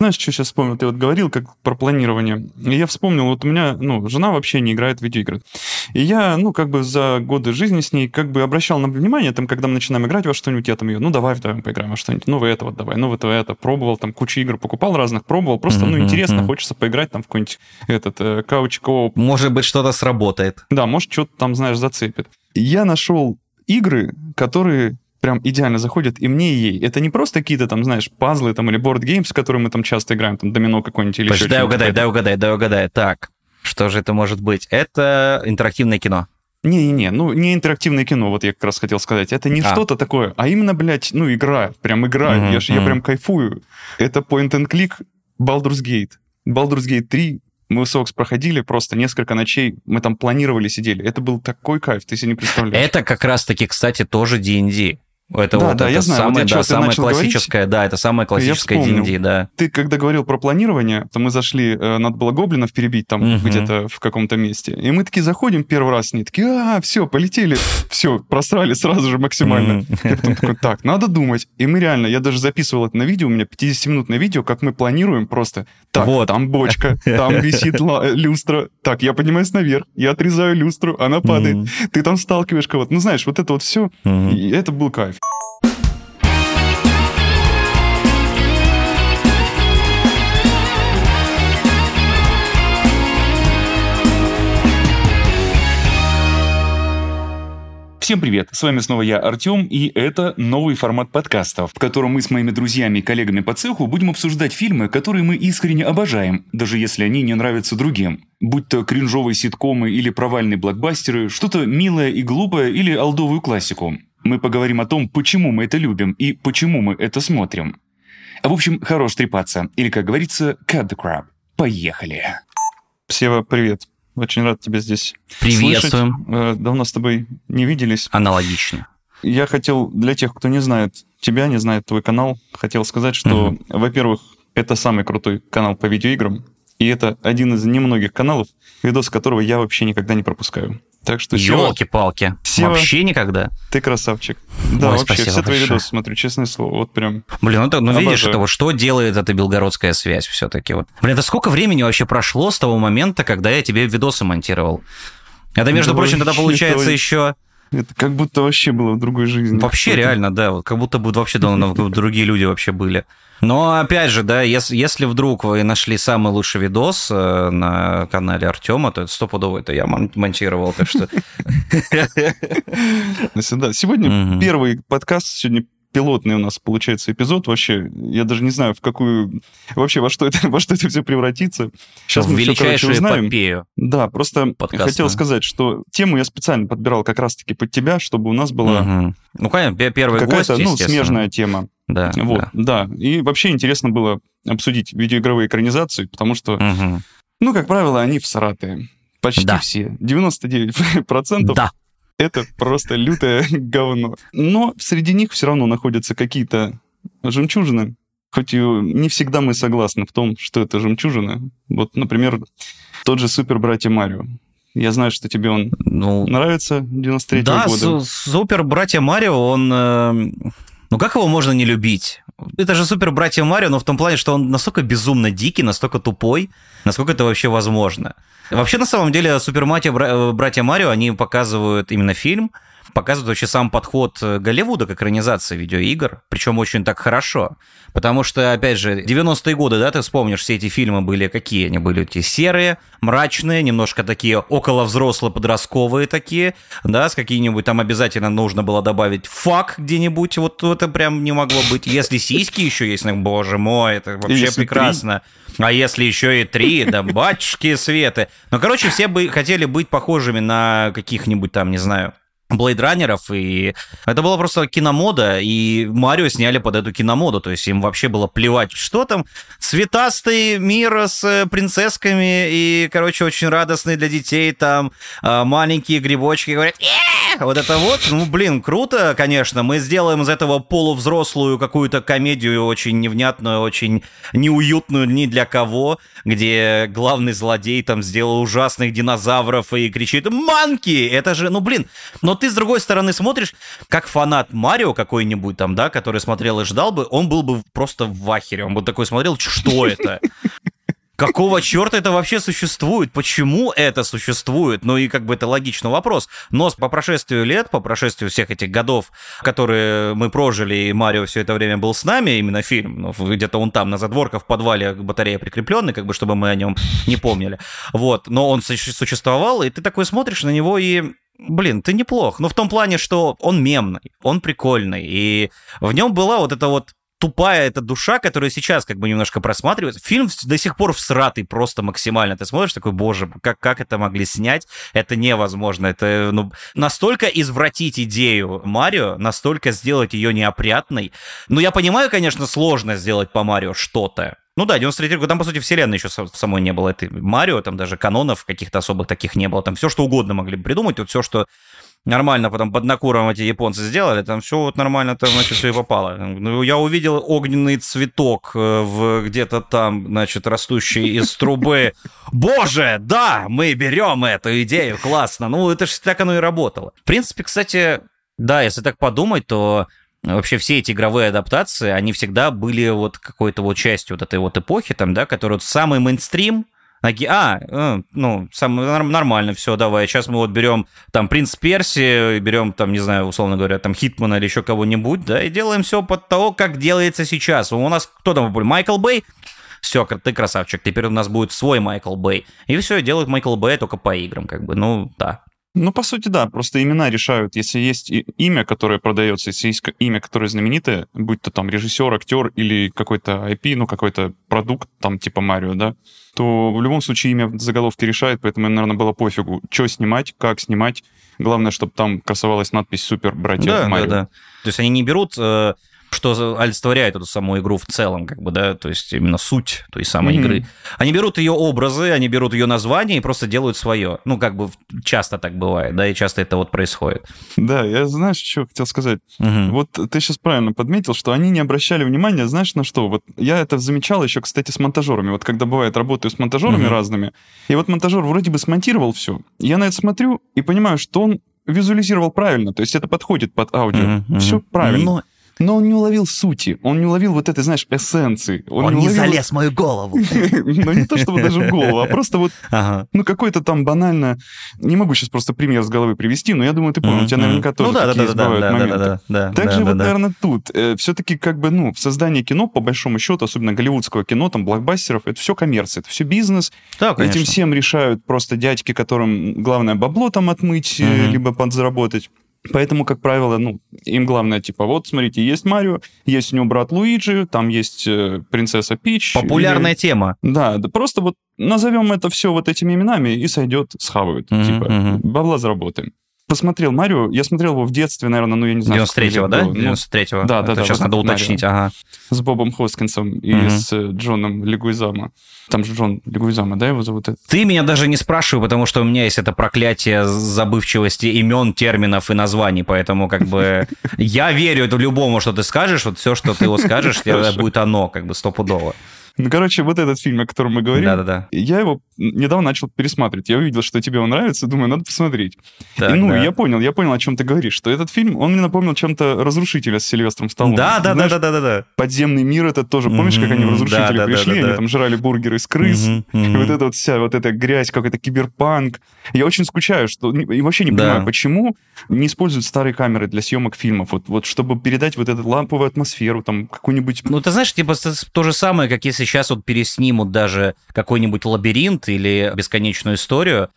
Знаешь, что сейчас вспомнил? Ты вот говорил как про планирование. И я вспомнил, вот у меня, ну, жена вообще не играет в видеоигры. И я, ну, как бы за годы жизни с ней как бы обращал на внимание, там, когда мы начинаем играть во что-нибудь, я там ее, ну, давай, давай поиграем во что-нибудь, ну, в это вот давай, ну, вот это, пробовал, там, кучу игр покупал разных, пробовал, просто, ну, интересно, хочется поиграть там в какой-нибудь этот э, кауч кооп. Может быть, что-то сработает. Да, может, что-то там, знаешь, зацепит. Я нашел игры, которые прям идеально заходят и мне, и ей. Это не просто какие-то там, знаешь, пазлы там или games, в которые мы там часто играем, там домино какой-нибудь или Подожди, еще дай угадай, дай угадай, дай угадай. Так, что же это может быть? Это интерактивное кино. Не-не-не, ну не интерактивное кино, вот я как раз хотел сказать. Это не а. что-то такое, а именно, блядь, ну игра, прям игра. Mm-hmm, я, mm-hmm. я прям кайфую. Это point and click Baldur's Gate. Baldur's Gate 3 мы Сокс проходили просто несколько ночей, мы там планировали, сидели. Это был такой кайф, ты себе не представляешь. Это как раз-таки, кстати, тоже D&D. Это да, вот да, это я знаю. самое, вот да, самое классическое, говорить, да, это самое классическое D&D, да. Ты когда говорил про планирование, то мы зашли, э, надо было гоблинов перебить там угу. где-то в каком-то месте, и мы такие заходим первый раз, они такие, а, все, полетели, все, просрали сразу же максимально. Я потом такой, так, надо думать. И мы реально, я даже записывал это на видео, у меня 50-минутное видео, как мы планируем просто, так, вот. там бочка, там висит люстра, так, я поднимаюсь наверх, я отрезаю люстру, она падает, ты там сталкиваешь кого-то. Ну, знаешь, вот это вот все, это был кайф. Всем привет! С вами снова я, Артем, и это новый формат подкастов, в котором мы с моими друзьями и коллегами по цеху будем обсуждать фильмы, которые мы искренне обожаем, даже если они не нравятся другим. Будь то кринжовые ситкомы или провальные блокбастеры, что-то милое и глупое или алдовую классику. Мы поговорим о том, почему мы это любим и почему мы это смотрим. В общем, хорош трепаться, или, как говорится, cut the crap. Поехали! Сева, привет. Очень рад тебя здесь Приветствуем. слышать. Э, давно с тобой не виделись. Аналогично. Я хотел для тех, кто не знает тебя, не знает твой канал, хотел сказать, что, угу. во-первых, это самый крутой канал по видеоиграм, и это один из немногих каналов, видос которого я вообще никогда не пропускаю. Так что Елки-палки. Вообще никогда. Ты красавчик. Да, Ой, вообще, все твои видосы смотрю, честное слово. Вот прям. Блин, ну, ну видишь, это вот что делает эта белгородская связь все-таки. Вот. Блин, это сколько времени вообще прошло с того момента, когда я тебе видосы монтировал? Это, между прочим, тогда получается еще это как будто вообще было в другой жизни. Вообще реально, да. Вот как будто бы вообще давно другие люди вообще были. Но опять же, да, если, если вдруг вы нашли самый лучший видос э, на канале Артема, то это стопудово это я монтировал, так что... Сегодня первый подкаст, сегодня пилотный у нас получается эпизод. Вообще, я даже не знаю, в какую... Вообще, во что это, во что это все превратится. Сейчас в мы все, короче, узнаем. эпопею. Да, просто подкаста. хотел сказать, что тему я специально подбирал как раз-таки под тебя, чтобы у нас была... Угу. Ну, конечно, первый гость, ну, смежная тема. Да, вот, да. да. И вообще интересно было обсудить видеоигровые экранизации, потому что, угу. ну, как правило, они в Саратове. Почти да. все. 99%. Да это просто лютое говно. Но среди них все равно находятся какие-то жемчужины, хоть и не всегда мы согласны в том, что это жемчужина. Вот, например, тот же Супер Братья Марио. Я знаю, что тебе он ну, нравится 93-го да, года. Да, Супер Братья Марио, он... Э, ну как его можно не любить? Это же Супер Братья Марио, но в том плане, что он настолько безумно дикий, настолько тупой, насколько это вообще возможно. Вообще, на самом деле, Супер э, Братья Марио, они показывают именно фильм, показывают вообще сам подход э, Голливуда к экранизации видеоигр, причем очень так хорошо. Потому что, опять же, 90-е годы, да, ты вспомнишь, все эти фильмы были какие? Они были эти серые, мрачные, немножко такие около взрослые, подростковые такие, да, с какие-нибудь там обязательно нужно было добавить фак где-нибудь, вот это прям не могло быть. Если сиськи еще есть, ну, боже мой, это вообще если прекрасно. Три. А если еще и три, да батюшки светы. Ну, короче, все бы хотели быть похожими на каких-нибудь там, не знаю, блейдранеров, и это была просто киномода, и Марио сняли под эту киномоду, то есть им вообще было плевать, что там, цветастый мир с э, принцессками, и, короче, очень радостный для детей, там, а, маленькие грибочки говорят, вот это вот, ну, блин, круто, конечно. Мы сделаем из этого полувзрослую какую-то комедию очень невнятную, очень неуютную ни для кого, где главный злодей там сделал ужасных динозавров и кричит «Манки!» Это же, ну, блин, но ты с другой стороны смотришь, как фанат Марио какой-нибудь там, да, который смотрел и ждал бы, он был бы просто в ахере. Он бы такой смотрел, что это? Какого черта это вообще существует? Почему это существует? Ну и как бы это логичный вопрос. Но по прошествию лет, по прошествию всех этих годов, которые мы прожили, и Марио все это время был с нами, именно фильм, ну, где-то он там на задворках в подвале батарея прикрепленный, как бы чтобы мы о нем не помнили. Вот, но он существовал, и ты такой смотришь на него и блин, ты неплох. Но в том плане, что он мемный, он прикольный, и в нем была вот эта вот тупая эта душа, которая сейчас как бы немножко просматривается. Фильм до сих пор всратый просто максимально. Ты смотришь такой, боже, как, как это могли снять? Это невозможно. Это ну, настолько извратить идею Марио, настолько сделать ее неопрятной. Ну, я понимаю, конечно, сложно сделать по Марио что-то. Ну да, 93 год, там, по сути, вселенной еще самой не было. Это Марио, там даже канонов каких-то особых таких не было. Там все, что угодно могли придумать. Вот все, что нормально потом под накуром эти японцы сделали, там все вот нормально, там, значит, все и попало. Ну, я увидел огненный цветок э, в где-то там, значит, растущий из трубы. Боже, да, мы берем эту идею, классно. Ну, это же так оно и работало. В принципе, кстати, да, если так подумать, то вообще все эти игровые адаптации, они всегда были вот какой-то вот частью вот этой вот эпохи, там, да, которая вот самый мейнстрим, Наги... А, э, ну, сам, нормально, все, давай. Сейчас мы вот берем там Принц Перси, берем там, не знаю, условно говоря, там Хитмана или еще кого-нибудь, да, и делаем все под того, как делается сейчас. У нас кто там был? Майкл Бэй? Все, ты красавчик, теперь у нас будет свой Майкл Бэй. И все, делают Майкл Бэй только по играм, как бы, ну, да. Ну, по сути, да, просто имена решают. Если есть имя, которое продается, если есть имя, которое знаменитое, будь то там режиссер, актер или какой-то IP, ну, какой-то продукт, там, типа Марио, да, то в любом случае имя в заголовке решает, поэтому, наверное, было пофигу, что снимать, как снимать. Главное, чтобы там красовалась надпись «Супер, братья да, Марио». Да, да. То есть они не берут э, что олицетворяет эту саму игру в целом, как бы, да, то есть именно суть той самой mm-hmm. игры. Они берут ее образы, они берут ее название и просто делают свое. Ну, как бы часто так бывает, да, и часто это вот происходит. Да, я знаешь, что хотел сказать? Mm-hmm. Вот ты сейчас правильно подметил, что они не обращали внимания, знаешь, на что? Вот я это замечал еще, кстати, с монтажерами. Вот когда бывает, работаю с монтажерами mm-hmm. разными, и вот монтажер вроде бы смонтировал все. Я на это смотрю и понимаю, что он визуализировал правильно, то есть это подходит под аудио. Mm-hmm. Все правильно. Но но он не уловил сути, он не уловил вот этой, знаешь, эссенции. Он, он не, уловил... залез в мою голову. Ну, не то чтобы даже в голову, а просто вот, ну, какой-то там банально... Не могу сейчас просто пример с головы привести, но я думаю, ты понял, у тебя наверняка тоже такие бывают моменты. Также вот, наверное, тут. Э, Все-таки как бы, ну, создание кино, по большому счету, особенно голливудского кино, там, блокбастеров, это все коммерция, это все бизнес. Этим всем решают просто дядьки, которым главное бабло там отмыть, э, либо подзаработать. Поэтому, как правило, ну, им главное, типа, вот, смотрите, есть Марио, есть у него брат Луиджи, там есть э, принцесса Пич. Популярная или... тема. Да, да, просто вот назовем это все вот этими именами и сойдет, схавают. Mm-hmm, типа, mm-hmm. бабла заработаем посмотрел Марио. Я смотрел его в детстве, наверное, ну, я не знаю. 93-го, да? 93-го. Да, да, да. Сейчас надо уточнить, Марио. ага. С Бобом Хоскинсом и угу. с э, Джоном Легуизама. Там же Джон Легуизама, да, его зовут? Ты меня даже не спрашивай, потому что у меня есть это проклятие забывчивости имен, терминов и названий, поэтому как бы я верю любому, что ты скажешь, вот все, что ты вот скажешь, будет оно, как бы стопудово. Ну, короче, вот этот фильм, о котором мы говорим, Да-да-да. я его недавно начал пересматривать. Я увидел, что тебе он нравится, думаю, надо посмотреть. Так, и, ну, да. я понял, я понял, о чем ты говоришь, что этот фильм, он мне напомнил чем-то «Разрушителя» с Сильвестром Сталлоне. Да-да-да-да-да-да. Подземный мир это тоже, помнишь, как они в «Разрушители» да, пришли, да, да, они там жрали бургеры из крыс, и вот эта вот вся вот эта грязь, как это киберпанк. Я очень скучаю, что и вообще не понимаю, почему не используют старые камеры для съемок фильмов, вот, вот чтобы передать вот эту ламповую атмосферу, там, какую-нибудь... Ну, ты знаешь, типа, то же самое, как если сейчас вот переснимут даже какой-нибудь лабиринт или бесконечную историю,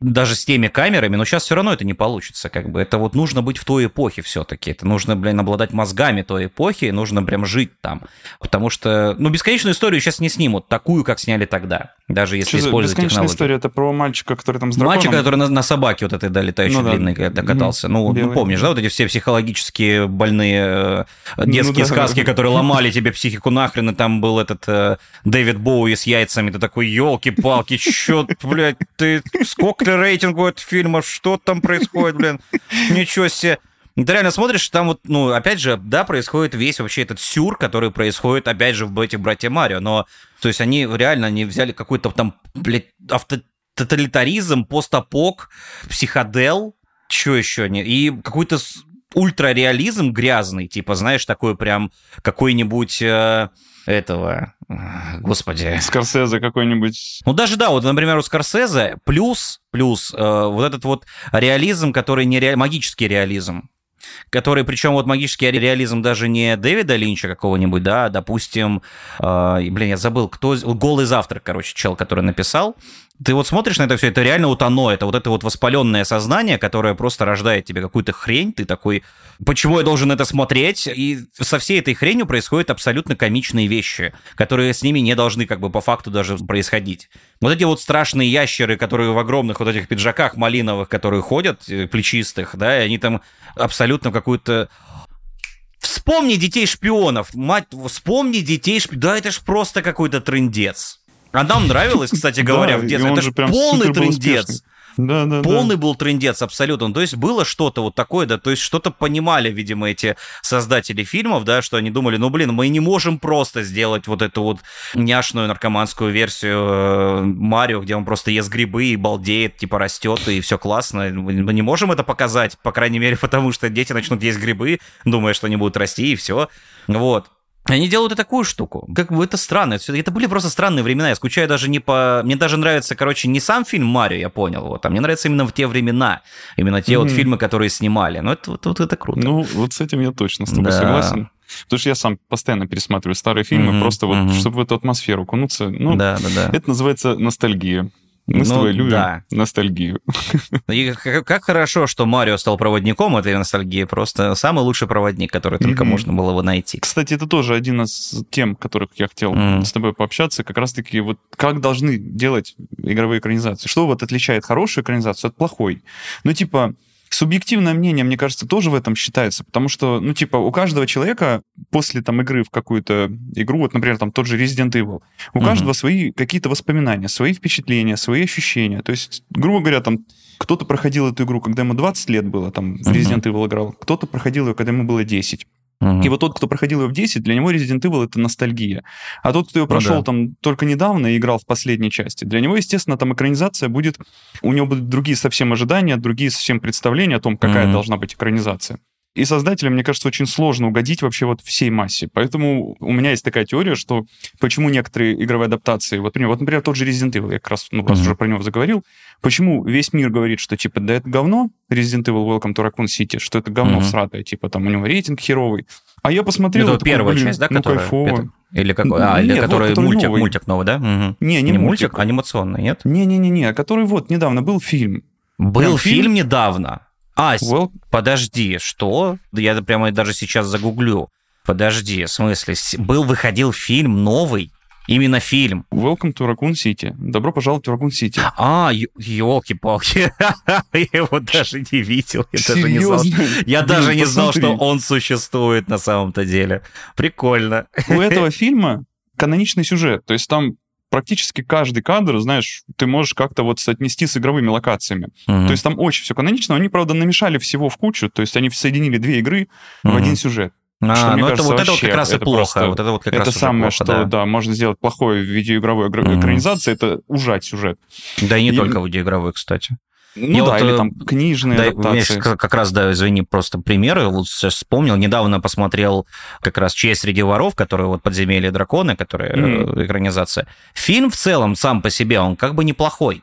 даже с теми камерами, но сейчас все равно это не получится, как бы. Это вот нужно быть в той эпохе все-таки. Это нужно, блин, обладать мозгами той эпохи, нужно прям жить там. Потому что, ну, бесконечную историю сейчас не снимут, такую, как сняли тогда, даже если Что использовать бесконечная технологию. история, это про мальчика, который там с драконом... Мальчика, который на, на собаке вот этой, да, летающей ну, длинной да. катался. Ну, ну, помнишь, да, вот эти все психологические больные э, детские ну, да, сказки, да. которые ломали тебе психику нахрен, и там был этот э, Дэвид Боуи с яйцами, ты такой, елки-палки, такие, чё, блядь, ты, сколько ты у этого фильма, что там происходит, блин, ничего себе. Ты реально смотришь, там вот, ну, опять же, да, происходит весь вообще этот сюр, который происходит, опять же, в этих «Братья Марио», но, то есть они реально, они взяли какой-то там, блядь, авто тоталитаризм, постапок, психодел, что еще не, и какой-то ультрареализм грязный, типа, знаешь, такой прям какой-нибудь э, этого, господи. Скорсезе какой-нибудь. Ну даже да, вот, например, у Скорсезе плюс, плюс э, вот этот вот реализм, который не ре... магический реализм, который, причем вот магический реализм даже не Дэвида Линча какого-нибудь, да, а, допустим, э, блин, я забыл, кто, «Голый завтрак», короче, чел, который написал, ты вот смотришь на это все, это реально вот оно, это вот это вот воспаленное сознание, которое просто рождает тебе какую-то хрень, ты такой, почему я должен это смотреть? И со всей этой хренью происходят абсолютно комичные вещи, которые с ними не должны как бы по факту даже происходить. Вот эти вот страшные ящеры, которые в огромных вот этих пиджаках малиновых, которые ходят, э, плечистых, да, и они там абсолютно какую-то Вспомни детей шпионов, мать, вспомни детей шпионов. Да, это ж просто какой-то трендец. А нам нравилось, кстати говоря, в детстве. Это же полный трендец. Да, да, Полный да. был трендец абсолютно. То есть было что-то вот такое, да, то есть что-то понимали, видимо, эти создатели фильмов, да, что они думали, ну, блин, мы не можем просто сделать вот эту вот няшную наркоманскую версию э, Марио, где он просто ест грибы и балдеет, типа растет, и все классно. Мы не можем это показать, по крайней мере, потому что дети начнут есть грибы, думая, что они будут расти, и все. Вот. Они делают и такую штуку. Как бы это странно. Это были просто странные времена. Я скучаю даже не по... Мне даже нравится, короче, не сам фильм «Марио», я понял. Вот, а мне нравится именно в те времена. Именно те mm-hmm. вот фильмы, которые снимали. Ну, это, вот, вот это круто. Ну, вот с этим я точно с тобой да. согласен. Потому что я сам постоянно пересматриваю старые фильмы, mm-hmm, просто вот, mm-hmm. чтобы в эту атмосферу окунуться. Ну, да, да, да. Это называется ностальгия. Мы ну, с тобой любим да. ностальгию. И как, как хорошо, что Марио стал проводником этой ностальгии. Просто самый лучший проводник, который только mm-hmm. можно было бы найти. Кстати, это тоже один из тем, которых я хотел mm-hmm. с тобой пообщаться. Как раз-таки вот как должны делать игровые экранизации. Что вот отличает хорошую экранизацию от плохой? Ну, типа, Субъективное мнение, мне кажется, тоже в этом считается, потому что, ну, типа, у каждого человека после там игры в какую-то игру, вот, например, там тот же Resident Evil, у mm-hmm. каждого свои какие-то воспоминания, свои впечатления, свои ощущения. То есть, грубо говоря, там кто-то проходил эту игру, когда ему 20 лет было, там, в Resident Evil играл, кто-то проходил ее, когда ему было 10. Угу. И вот тот, кто проходил ее в 10, для него Resident Evil это ностальгия. А тот, кто ее прошел ну, да. там только недавно и играл в последней части, для него, естественно, там экранизация будет, у него будут другие совсем ожидания, другие совсем представления о том, какая угу. должна быть экранизация. И создателям, мне кажется, очень сложно угодить вообще вот всей массе. Поэтому у меня есть такая теория, что почему некоторые игровые адаптации, вот, например, вот, например тот же Resident Evil, я как раз, ну, раз mm-hmm. уже про него заговорил, почему весь мир говорит, что, типа, да это говно, Resident Evil Welcome to Raccoon City, что это говно mm-hmm. всратое, типа, там у него рейтинг херовый. А я посмотрел... Это такой, первая блин, часть, да, ну, которая... кайфово. Или какой? А, нет, или который, вот, который мультик, новый. мультик новый, да? Угу. Не, не, не мультик. мультик, анимационный, нет? Не-не-не, который вот недавно был фильм. Был фильм, фильм недавно? А, well... подожди, что? Я прямо даже сейчас загуглю. Подожди, в смысле, был, выходил фильм новый? Именно фильм. Welcome to Raccoon City. Добро пожаловать в Raccoon City. А, елки-палки. я его даже не видел. Я даже не знал, я даже не знал, что он существует на самом-то деле. Прикольно. У этого фильма каноничный сюжет. То есть там практически каждый кадр, знаешь, ты можешь как-то вот соотнести с игровыми локациями. Uh-huh. То есть там очень все канонично. Они, правда, намешали всего в кучу. То есть они соединили две игры uh-huh. в один сюжет. А, что, ну это, вот это вот как раз и плохо. Просто, вот это вот как это раз самое, плохо, что да. да, можно сделать плохое в видеоигровой mm-hmm. экранизации, это ужать сюжет. Да и не и... только в видеоигровой, кстати. Ну я да, вот, или э, там книжные да, адаптации. Как, как раз, да, извини, просто примеры. Вот сейчас вспомнил, недавно посмотрел как раз «Честь среди воров», который вот «Подземелье драконы», которая mm. экранизация. Фильм в целом сам по себе, он как бы неплохой.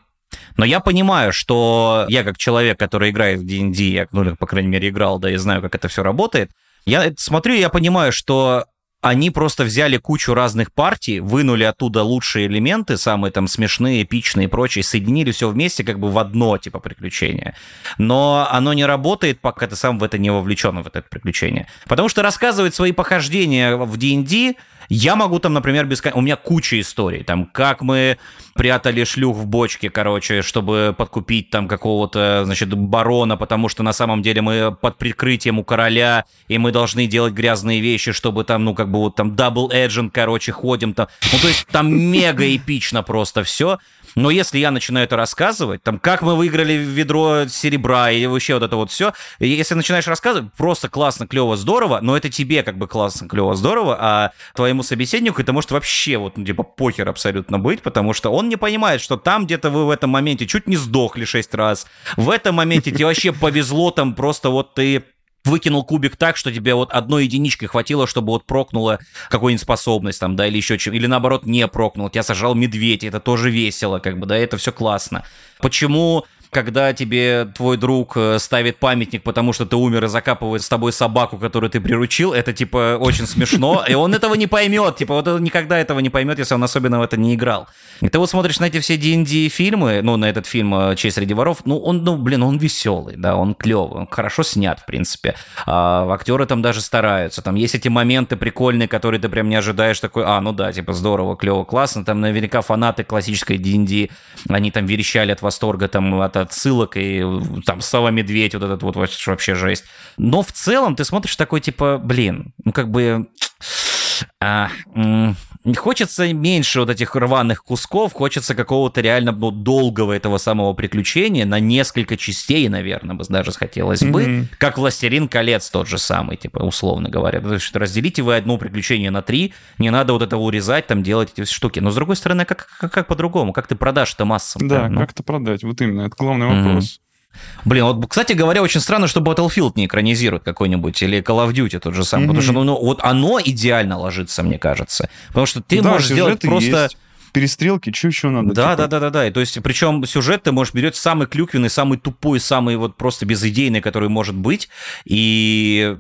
Но я понимаю, что я как человек, который играет в D&D, я, ну, по крайней мере, играл, да, и знаю, как это все работает, я смотрю, я понимаю, что они просто взяли кучу разных партий, вынули оттуда лучшие элементы, самые там смешные, эпичные и прочие, соединили все вместе как бы в одно типа приключение. Но оно не работает, пока ты сам в это не вовлечен, в это приключение. Потому что рассказывать свои похождения в D&D Я могу там, например, без... У меня куча историй, там, как мы прятали шлюх в бочке, короче, чтобы подкупить там какого-то, значит, барона, потому что на самом деле мы под прикрытием у короля, и мы должны делать грязные вещи, чтобы там, ну, как бы вот там double agent, короче, ходим там. Ну, то есть там мега эпично просто все. Но если я начинаю это рассказывать, там, как мы выиграли ведро серебра и вообще вот это вот все, если начинаешь рассказывать, просто классно, клево, здорово, но это тебе как бы классно, клево, здорово, а твоему собеседнику это может вообще вот, ну, типа, похер абсолютно быть, потому что он не понимает, что там где-то вы в этом моменте чуть не сдохли шесть раз, в этом моменте тебе вообще повезло, там просто вот ты выкинул кубик так, что тебе вот одной единички хватило, чтобы вот прокнула какую-нибудь способность там, да, или еще чем, или наоборот не прокнул, тебя сажал медведь, это тоже весело, как бы, да, это все классно. Почему когда тебе твой друг э, ставит памятник, потому что ты умер и закапывает с тобой собаку, которую ты приручил, это, типа, очень смешно, и он этого не поймет, типа, вот он никогда этого не поймет, если он особенно в это не играл. И ты вот смотришь на эти все D&D фильмы, ну, на этот фильм э, «Честь среди воров», ну, он, ну, блин, он веселый, да, он клевый, он хорошо снят, в принципе. А, актеры там даже стараются, там есть эти моменты прикольные, которые ты прям не ожидаешь, такой, а, ну да, типа, здорово, клево, классно, там наверняка фанаты классической D&D, они там верещали от восторга, там, от отсылок, и там Сава Медведь, вот этот вот вообще жесть. Но в целом ты смотришь такой, типа, блин, ну как бы... А, хочется меньше вот этих рваных кусков, хочется какого-то реально ну, долгого этого самого приключения на несколько частей, наверное, бы даже хотелось бы, mm-hmm. как «Властелин колец» тот же самый, типа, условно говоря. То есть разделите вы одно приключение на три, не надо вот этого урезать, там, делать эти штуки. Но, с другой стороны, как, как, как по-другому? Как ты продашь это массам? Да, ну? как это продать? Вот именно, это главный вопрос. Блин, вот, кстати говоря, очень странно, что Battlefield не экранизирует какой-нибудь, или Call of Duty тот же самый, mm-hmm. потому что ну, ну, вот оно идеально ложится, мне кажется. Потому что ты да, можешь сделать просто... Есть перестрелки, что еще надо? Да, типа? да, да, да, да. И то есть, причем сюжет ты можешь берет самый клюквенный, самый тупой, самый вот просто безыдейный, который может быть, и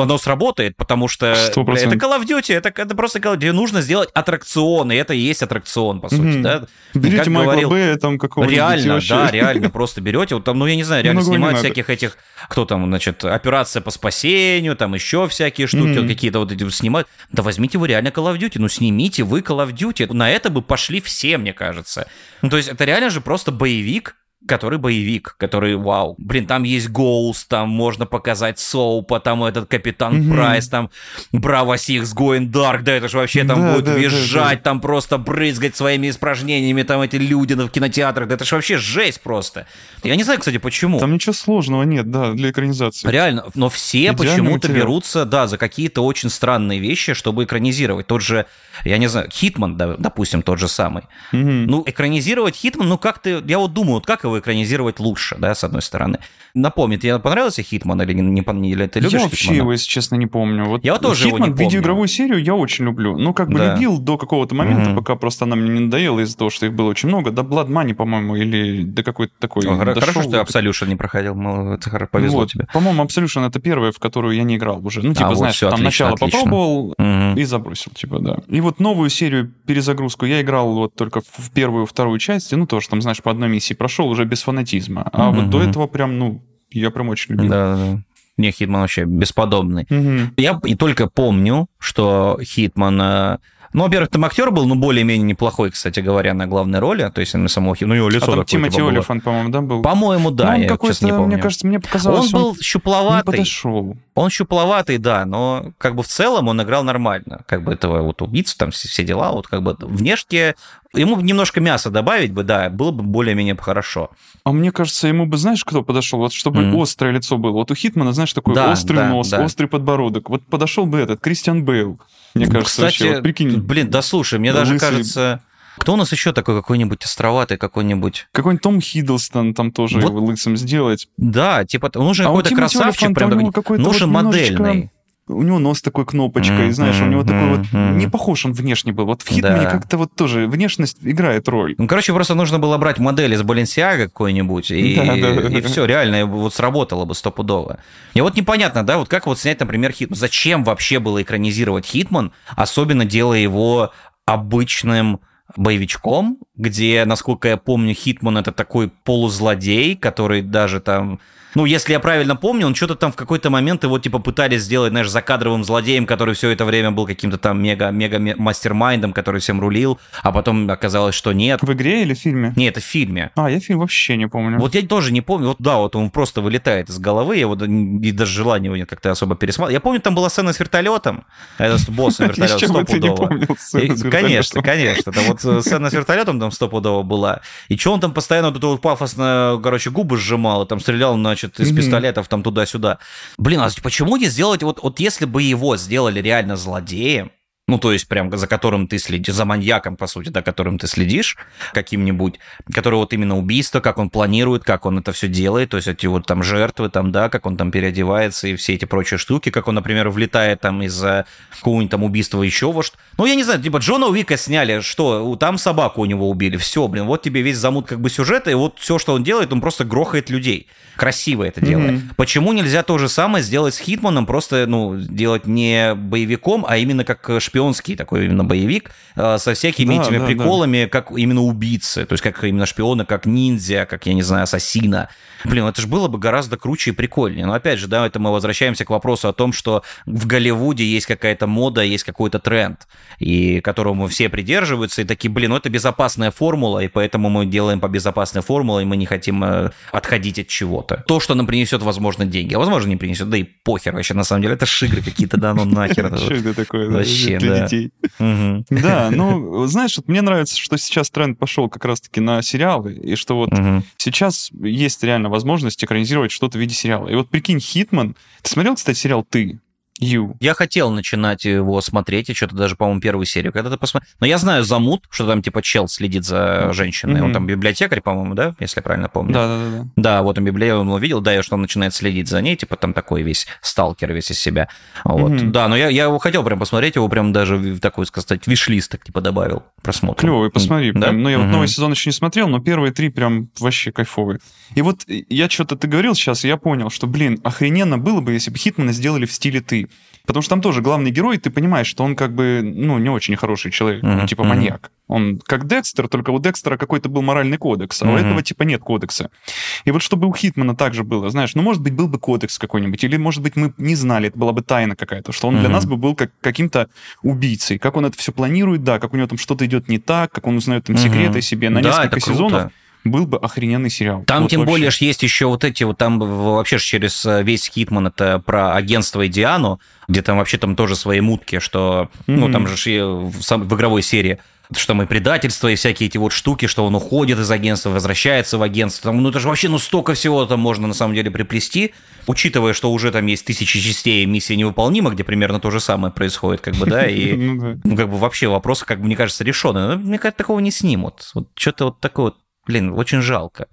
оно сработает, потому что 100%. это Call of Duty, это, это просто Call of Duty. Нужно сделать аттракцион, и это и есть аттракцион, по сути, mm-hmm. да? Берете Майкла говорил, Б, там какого-нибудь Реально, да, реально, просто берете, вот там, ну, я не знаю, реально снимать всяких этих, кто там, значит, операция по спасению, там еще всякие штуки, mm-hmm. вот какие-то вот эти снимают. Да возьмите вы реально Call of Duty, ну, снимите вы Call of Duty. На это бы пошли все, мне кажется. Ну, то есть это реально же просто боевик, который боевик, который, вау, блин, там есть Ghost, там можно показать Soap а, там этот Капитан mm-hmm. Прайс, там Bravo Six, Going Dark, да, это же вообще там да, будет да, визжать, да, да. там просто брызгать своими испражнениями, там эти люди в кинотеатрах, да это же вообще жесть просто. Я не знаю, кстати, почему. Там ничего сложного нет, да, для экранизации. Реально, но все почему-то берутся, да, за какие-то очень странные вещи, чтобы экранизировать. Тот же, я не знаю, Хитман, да, допустим, тот же самый. Mm-hmm. Ну, экранизировать Хитман, ну как ты, я вот думаю, вот как его экранизировать лучше, да, с одной стороны. Напомни, тебе понравился Хитман или не, не или ты любишь Я вообще Хитмана? его, если честно, не помню. Вот я тоже Хитман, его не видеоигровую серию я очень люблю. Ну, как бы да. любил до какого-то момента, mm-hmm. пока просто она мне не надоела из-за того, что их было очень много. Да Blood Money, по-моему, или до какой-то такой... О, хорошо, что ты Absolution не проходил, это повезло вот. тебе. По-моему, Absolution это первая, в которую я не играл уже. Ну, типа, а, знаешь, вот, все, там отлично, начало отлично. попробовал mm-hmm. и забросил, типа, да. И вот новую серию перезагрузку я играл вот только в первую, вторую часть, ну, тоже там, знаешь, по одной миссии прошел уже без фанатизма. А mm-hmm. вот до этого прям, ну, я прям очень любил. Да, да. Не, Хитман вообще бесподобный. Угу. Я и только помню, что Хитман э, ну, во-первых, там актер был, ну, более-менее неплохой, кстати говоря, на главной роли. То есть, на самого ну, его лицо а там Тимоти типа, Олифант, по-моему, да, был? По-моему, да, ну, он честно не помню. Мне кажется, мне показалось, он был щупловатый. Не подошел. Он щупловатый, да, но как бы в целом он играл нормально. Как бы этого вот убийцу, там все дела, вот как бы внешне Ему немножко мяса добавить бы, да, было бы более-менее хорошо. А мне кажется, ему бы, знаешь, кто подошел? Вот чтобы mm-hmm. острое лицо было. Вот у Хитмана, знаешь, такой да, острый да, нос, да. острый подбородок. Вот подошел бы этот, Кристиан Бейл. Мне кажется, Кстати, вообще, вот, прикинь. Блин, да слушай, мне даже лысый... кажется... Кто у нас еще такой какой-нибудь островатый какой-нибудь? Какой-нибудь Том Хиддлстон там тоже вот, его лысым сделать. Да, типа нужен а какой-то красавчик, прям нужен вот модельный у него нос такой кнопочкой, mm-hmm, знаешь, у него mm-hmm, такой вот... Mm-hmm. Не похож он внешне был. Вот в Хитмане да. как-то вот тоже внешность играет роль. Ну, короче, просто нужно было брать модель из Balenciaga какой-нибудь, и, да, да, и все, реально, вот сработало бы стопудово. И вот непонятно, да, вот как вот снять, например, Хитман. Зачем вообще было экранизировать Хитман, особенно делая его обычным боевичком, где, насколько я помню, Хитман это такой полузлодей, который даже там Ну, если я правильно помню, он что-то там в какой-то момент его, типа, пытались сделать, знаешь, закадровым злодеем, который все это время был каким-то там мега-мега-mastermind ом, который всем рулил, а потом оказалось, что нет. В игре или в фильме? Нет, это в фильме. А, я фильм вообще не помню. Вот я тоже не помню. Вот да, вот он просто вылетает из головы, я вот и даже желания его нет как-то особо пересматривать. Я помню, там была сцена с вертолетом. Это босс на вертолет стопудово. Конечно, конечно. Это вот э, сцена с вертолетом там стопудово была. И что он там постоянно вот это пафосно, короче, губы сжимал, и там стрелял, значит, из пистолетов там туда-сюда. Блин, а почему не сделать, вот, вот если бы его сделали реально злодеем, ну, то есть прям за которым ты следишь, за маньяком, по сути, да, которым ты следишь каким-нибудь, который вот именно убийство, как он планирует, как он это все делает, то есть эти вот там жертвы, там, да, как он там переодевается и все эти прочие штуки, как он, например, влетает там из-за какого-нибудь там убийства еще во что. Ну, я не знаю, типа Джона Уика сняли, что, там собаку у него убили, все, блин, вот тебе весь замут как бы сюжета, и вот все, что он делает, он просто грохает людей. Красиво это делает. Mm-hmm. Почему нельзя то же самое сделать с Хитманом, просто, ну, делать не боевиком, а именно как шпионский такой именно боевик э, со всякими да, этими да, приколами, да. как именно убийцы, то есть как именно шпиона, как ниндзя, как, я не знаю, ассасина. Блин, это же было бы гораздо круче и прикольнее. Но опять же, да, это мы возвращаемся к вопросу о том, что в Голливуде есть какая-то мода, есть какой-то тренд, и которому все придерживаются, и такие, блин, ну это безопасная формула, и поэтому мы делаем по безопасной формуле, и мы не хотим э, отходить от чего-то. То, что нам принесет, возможно, деньги, а возможно, не принесет, да и похер вообще, на самом деле, это шигры какие-то, да, ну нахер. Что это такое? Вообще, для детей. Да, ну, знаешь, мне нравится, что сейчас тренд пошел как раз-таки на сериалы, и что вот сейчас есть реально возможность экранизировать что-то в виде сериала. И вот прикинь, Хитман... Ты смотрел, кстати, сериал «Ты»? You. Я хотел начинать его смотреть, и что-то даже, по-моему, первую серию когда-то посмотрел. Но я знаю Замут, что там типа чел следит за женщиной. Mm-hmm. Он там библиотекарь, по-моему, да, если я правильно помню. Да, да, да. Да, вот он библиотекарь, он увидел, да, и что он начинает следить за ней, типа там такой весь сталкер весь из себя. Вот. Mm-hmm. Да, но я, я его хотел прям посмотреть, его прям даже в такой, сказать, виш-лист так, типа добавил просмотр. Клевый, посмотри. Mm-hmm. Прям, да? Ну, я mm-hmm. вот новый сезон еще не смотрел, но первые три прям вообще кайфовые. И вот я что-то ты говорил сейчас, и я понял, что, блин, охрененно было бы, если бы Хитмана сделали в стиле ты. Потому что там тоже главный герой, ты понимаешь, что он как бы, ну, не очень хороший человек, mm-hmm. он типа mm-hmm. маньяк. Он как Декстер, только у Декстера какой-то был моральный кодекс, а mm-hmm. у этого типа нет кодекса. И вот чтобы у Хитмана также было, знаешь, ну, может быть, был бы кодекс какой-нибудь, или, может быть, мы не знали, это была бы тайна какая-то, что он mm-hmm. для нас бы был как, каким-то убийцей, как он это все планирует, да, как у него там что-то идет не так, как он узнает там mm-hmm. секреты себе на да, несколько сезонов был бы охрененный сериал. Там вот тем вообще. более есть еще вот эти вот там вообще через э, весь Хитман это про агентство и Диану, где там вообще там тоже свои мутки, что mm-hmm. ну там же в, в игровой серии что там и предательство, и всякие эти вот штуки, что он уходит из агентства, возвращается в агентство. Там, ну, это же вообще, ну, столько всего там можно на самом деле приплести, учитывая, что уже там есть тысячи частей «Миссия невыполнима», где примерно то же самое происходит, как бы, да, и, ну, ну, как бы вообще вопрос, как бы, мне кажется, решенный. Но, мне кажется, такого не снимут. Вот что-то вот такое вот Блин, очень жалко.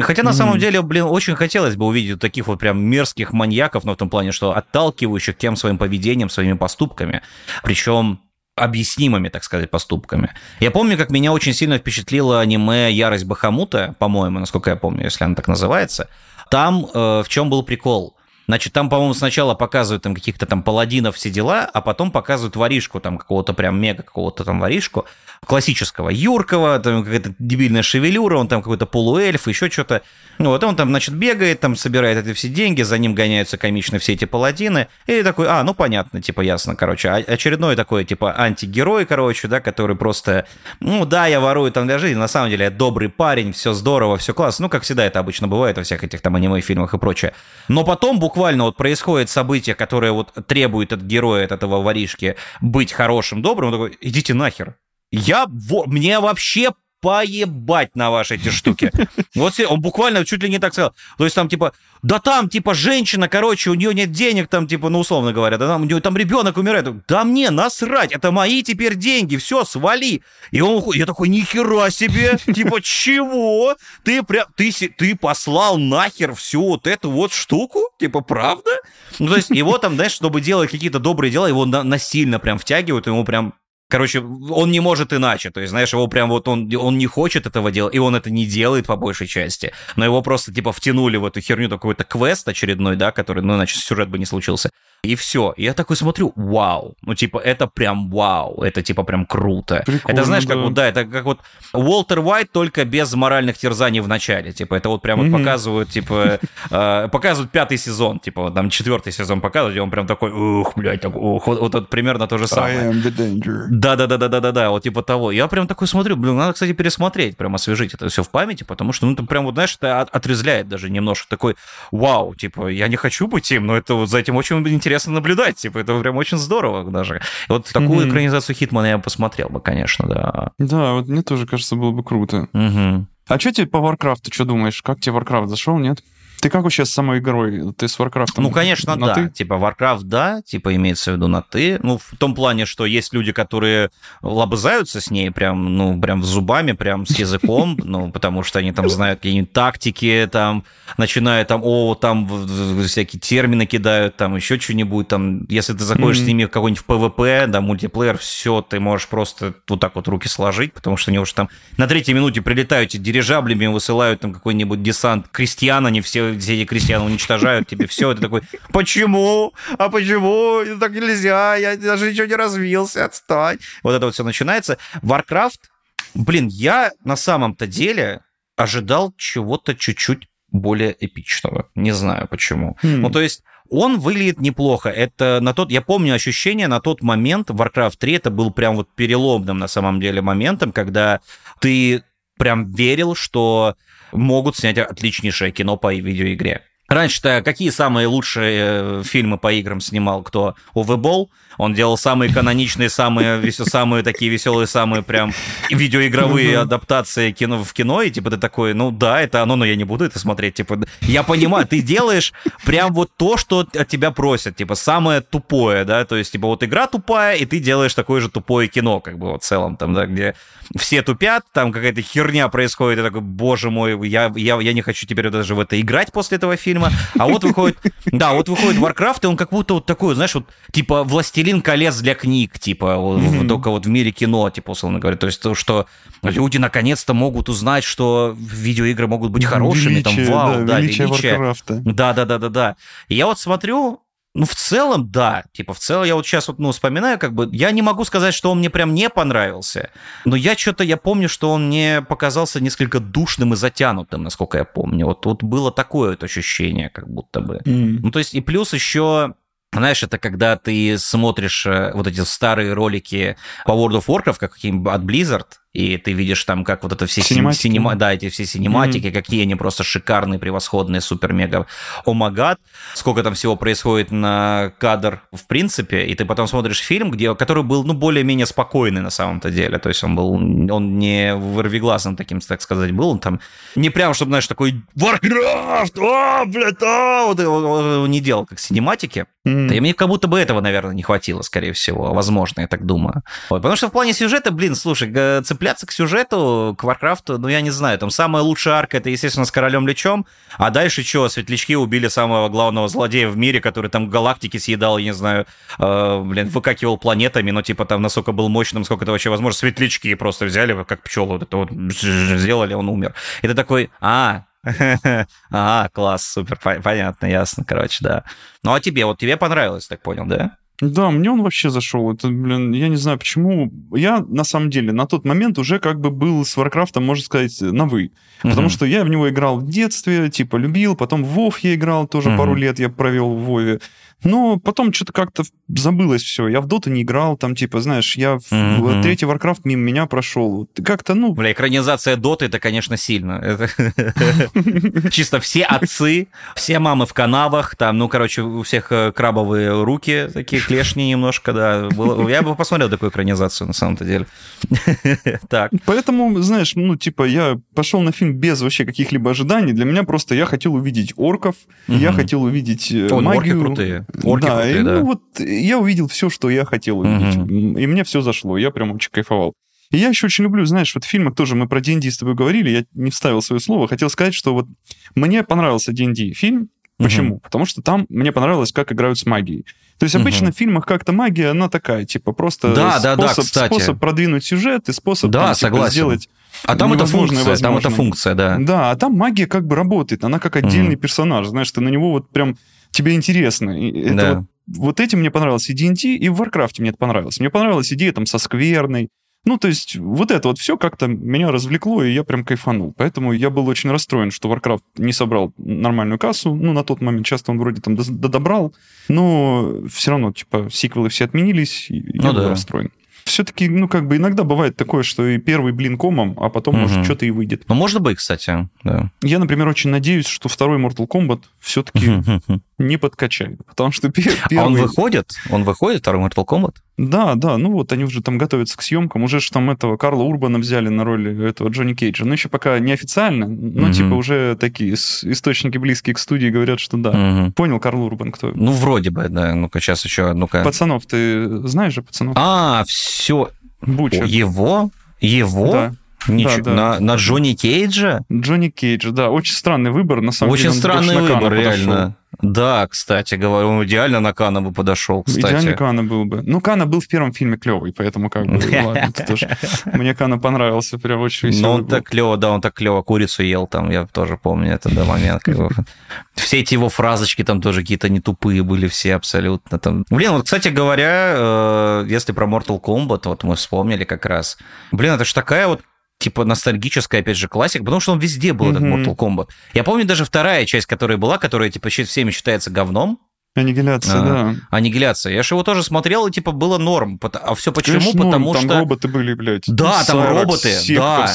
Хотя на mm-hmm. самом деле, блин, очень хотелось бы увидеть таких вот прям мерзких маньяков, но в том плане, что отталкивающих тем своим поведением, своими поступками. Причем объяснимыми, так сказать, поступками. Я помню, как меня очень сильно впечатлило аниме «Ярость Бахамута», по-моему, насколько я помню, если оно так называется. Там э, в чем был прикол? Значит, там, по-моему, сначала показывают там каких-то там паладинов, все дела, а потом показывают воришку, там какого-то прям мега какого-то там воришку, классического, юркого, там какая-то дебильная шевелюра, он там какой-то полуэльф, еще что-то. Ну вот он там, значит, бегает, там собирает эти все деньги, за ним гоняются комично все эти паладины, и такой, а, ну понятно, типа ясно, короче, очередной такой, типа, антигерой, короче, да, который просто, ну да, я ворую там для жизни, на самом деле я добрый парень, все здорово, все классно, ну как всегда это обычно бывает во всех этих там аниме-фильмах и прочее. Но потом буквально вот происходит событие, которое вот требует от героя, от этого воришки быть хорошим, добрым, он такой, идите нахер, я, во, мне вообще поебать на ваши эти штуки. Вот он буквально чуть ли не так сказал. То есть там типа, да там типа женщина, короче, у нее нет денег, там типа, ну условно говоря, да там у нее там ребенок умирает. Да мне насрать, это мои теперь деньги, все, свали. И он уходит, я такой, нихера себе, типа, чего? Ты прям, ты, ты послал нахер всю вот эту вот штуку? Типа, правда? Ну, то есть его там, знаешь, чтобы делать какие-то добрые дела, его насильно прям втягивают, ему прям Короче, он не может иначе. То есть, знаешь, его прям вот он, он не хочет этого делать, и он это не делает по большей части. Но его просто, типа, втянули в эту херню какой-то квест очередной, да, который, ну, иначе сюжет бы не случился. И все. И я такой смотрю, вау. Ну, типа, это прям вау. Это, типа, прям круто. Прикольно, это, знаешь, как да. вот, да, это как вот Уолтер Уайт, только без моральных терзаний в начале. Типа, это вот прям вот Мгм. показывают, типа, э, показывают пятый сезон, типа, вот там четвертый сезон показывают, и он прям такой, ух, блядь, так, ух, вот, вот это примерно то же самое. I am the danger. Да, да, да, да, да, да, да, вот типа того. Я прям такой смотрю, блин, надо, кстати, пересмотреть, прям освежить это все в памяти, потому что, ну, это прям, вот, знаешь, это от- отрезвляет даже немножко такой, вау, типа, я не хочу быть им, но это вот за этим очень интересно наблюдать, типа, это прям очень здорово даже. Вот такую Мгм. экранизацию Хитмана я бы посмотрел бы, конечно, да. Да, вот мне тоже кажется, было бы круто. Мгм. А что тебе по Варкрафту, что думаешь? Как тебе Варкрафт зашел, нет? Ты как вообще с самой игрой? Ты с Варкрафтом? Ну, конечно, на да. ты? Типа Warcraft, да, типа имеется в виду на ты. Ну, в том плане, что есть люди, которые лобызаются с ней прям, ну, прям зубами, прям с языком, ну, потому что они там знают какие-нибудь тактики, там, начинают там, о, там всякие термины кидают, там еще что-нибудь, там, если ты заходишь с ними в какой-нибудь PvP, да, мультиплеер, все, ты можешь просто вот так вот руки сложить, потому что они уже там на третьей минуте прилетают эти дирижаблями, высылают там какой-нибудь десант крестьян, они все, эти крестьян уничтожают тебе все, это такой, почему? А почему? Это Так нельзя, я даже ничего не развился, отстань. Вот это вот все начинается. Warcraft, блин, я на самом-то деле ожидал чего-то чуть-чуть более эпичного. Не знаю почему. Хм. Ну, то есть он выглядит неплохо. Это на тот, я помню ощущение на тот момент Warcraft 3 это был прям вот переломным на самом деле моментом, когда ты прям верил, что могут снять отличнейшее кино по видеоигре. Раньше-то какие самые лучшие э, фильмы по играм снимал кто? Уве Болл. Он делал самые каноничные, самые, самые такие веселые, самые прям видеоигровые адаптации кино в кино, и типа ты такой, ну да, это оно, но я не буду это смотреть. Типа, я понимаю, ты делаешь прям вот то, что от тебя просят, типа самое тупое, да, то есть типа вот игра тупая, и ты делаешь такое же тупое кино, как бы вот в целом там, да, где все тупят, там какая-то херня происходит, и такой, боже мой, я, я, я не хочу теперь даже в это играть после этого фильма. А вот выходит, да, вот выходит Warcraft, и он как будто вот такой, знаешь, вот типа «Властелин колец» для книг, типа, вот, в- только вот в мире кино, типа, условно говоря. То есть то, что люди наконец-то могут узнать, что видеоигры могут быть хорошими, там, Величие, вау, да, величие величие. Варкрафта. Да, да, да, да, да. И я вот смотрю, ну, в целом, да. Типа, в целом, я вот сейчас вот, ну, вспоминаю, как бы, я не могу сказать, что он мне прям не понравился, но я что-то, я помню, что он мне показался несколько душным и затянутым, насколько я помню. Вот тут было такое вот ощущение, как будто бы. М. Ну, то есть, и плюс еще, знаешь, это когда ты смотришь э, вот эти старые ролики по World of Warcraft, как от Blizzard, и ты видишь там, как вот это все син- Синематики. синема- да, эти все синематики, какие они просто шикарные, превосходные, супер-мега омагат, сколько там всего происходит на кадр в принципе, и ты потом смотришь фильм, где, который был, ну, более-менее спокойный на самом-то деле, то есть он был, он не вырвиглазным таким, так сказать, был, он там не прям, чтобы, знаешь, такой Warcraft, о, блядь, а, вот, он- он не делал, как синематики, М. да и мне как будто бы этого, наверное, не хватило, скорее всего. Возможно, я так думаю. Вот, потому что в плане сюжета, блин, слушай, г- цепляться к сюжету, к Варкрафту, ну, я не знаю. Там самая лучшая арка, это, естественно, с Королем Личом. А дальше что? Светлячки убили самого главного злодея в мире, который там галактики съедал, я не знаю, э, блин, выкакивал планетами, но типа там настолько был мощным, сколько это вообще возможно. Светлячки просто взяли, как пчелу, вот это вот сделали, он умер. И ты такой, а, а, класс, супер, пон- понятно, ясно, короче, да. Ну а тебе, вот тебе понравилось, так понял, да? Да, мне он вообще зашел. Это, блин, я не знаю почему. Я, на самом деле, на тот момент уже как бы был с Варкрафтом, можно сказать, на вы. Потому Мгм. что я в него играл в детстве, типа, любил. Потом в Вов я играл, тоже Мгм. пару лет я провел в Вове. Но потом что-то как-то забылось все. Я в Доту не играл, там, типа, знаешь, я в, Мгм. третий Варкрафт мимо меня прошел. Как-то, ну, Бля, экранизация Доты, это, конечно, сильно. Чисто все отцы, все мамы в канавах, там, ну, короче, у всех э, крабовые руки, такие клешни немножко, да. Я бы посмотрел такую экранизацию, на самом-то деле. Так. Поэтому, знаешь, ну, типа, я пошел на фильм без вообще каких-либо ожиданий. Для меня просто я хотел увидеть орков, я хотел увидеть э, ну, орки магию. крутые. Орки да, крутые, и, да. ну вот я увидел все, что я хотел увидеть. И мне все зашло, я прям очень кайфовал. И я еще очень люблю, знаешь, вот в фильмах тоже мы про D&D с тобой говорили, я не вставил свое слово, хотел сказать, что вот мне понравился D&D фильм, Почему? Потому что там мне понравилось, как играют с магией. То есть обычно Мгм. в фильмах как-то магия, она такая, типа просто Да, да, да, способ, кстати. способ продвинуть сюжет и способ Да, там, типа, согласен. сделать А там это функция, там это функция, да. Да, а там магия как бы работает, она как отдельный персонаж, знаешь, ты на него вот прям тебе интересно. Это Да. вот вот этим мне понравилось и D&D, и в Warcraft мне это понравилось. Мне понравилась идея там со скверной, ну, то есть вот это вот все как-то меня развлекло, и я прям кайфанул. Поэтому я был очень расстроен, что Warcraft не собрал нормальную кассу. Ну, на тот момент часто он вроде там додобрал, но все равно, типа, сиквелы все отменились, и ну, я был да. расстроен все-таки, ну, как бы иногда бывает такое, что и первый блин комом, а потом, угу. может, что-то и выйдет. Ну, может быть, кстати, да. Я, например, очень надеюсь, что второй Mortal Kombat все-таки не подкачает, потому что первый... А он выходит? Он выходит, второй Mortal Kombat? Да, да, ну вот они уже там готовятся к съемкам, уже же там этого Карла Урбана взяли на роли этого Джонни Кейджа, ну еще пока неофициально, но угу. типа уже такие источники близкие к студии говорят, что да. Угу. Понял Карл Урбан кто? Ну вроде бы, да, ну-ка сейчас еще, ну-ка. Пацанов, ты знаешь же пацанов? А, все. Бучер. Его? Его? Да. Ничего, да, да. На, на Джонни Кейджа? Джонни Кейджа, да. Очень странный выбор, на самом очень деле. Очень странный выбор, реально. Да, кстати говоря, он идеально на Кана бы подошел, кстати. Идеально Кана был бы. Ну, Кана был в первом фильме клевый, поэтому как бы, ладно, тоже. Мне Кана понравился, прям очень веселый. Ну, он так клево, да, он так клево курицу ел там, я тоже помню это до момента. Все эти его фразочки там тоже какие-то не тупые были все абсолютно. Там. Блин, вот, кстати говоря, э, если про Mortal Kombat, вот мы вспомнили как раз. Блин, это ж такая вот типа ностальгическая, опять же, классика, потому что он везде был, этот Mortal Kombat. Я помню даже вторая часть, которая была, которая, типа, всеми считается говном, Аннигиляция, а, да. Аннигиляция. Я же его тоже смотрел, и типа было норм. А все почему? Конечно, Потому там что... Там роботы были, блядь. Да, там Сайракс, роботы. Сектор,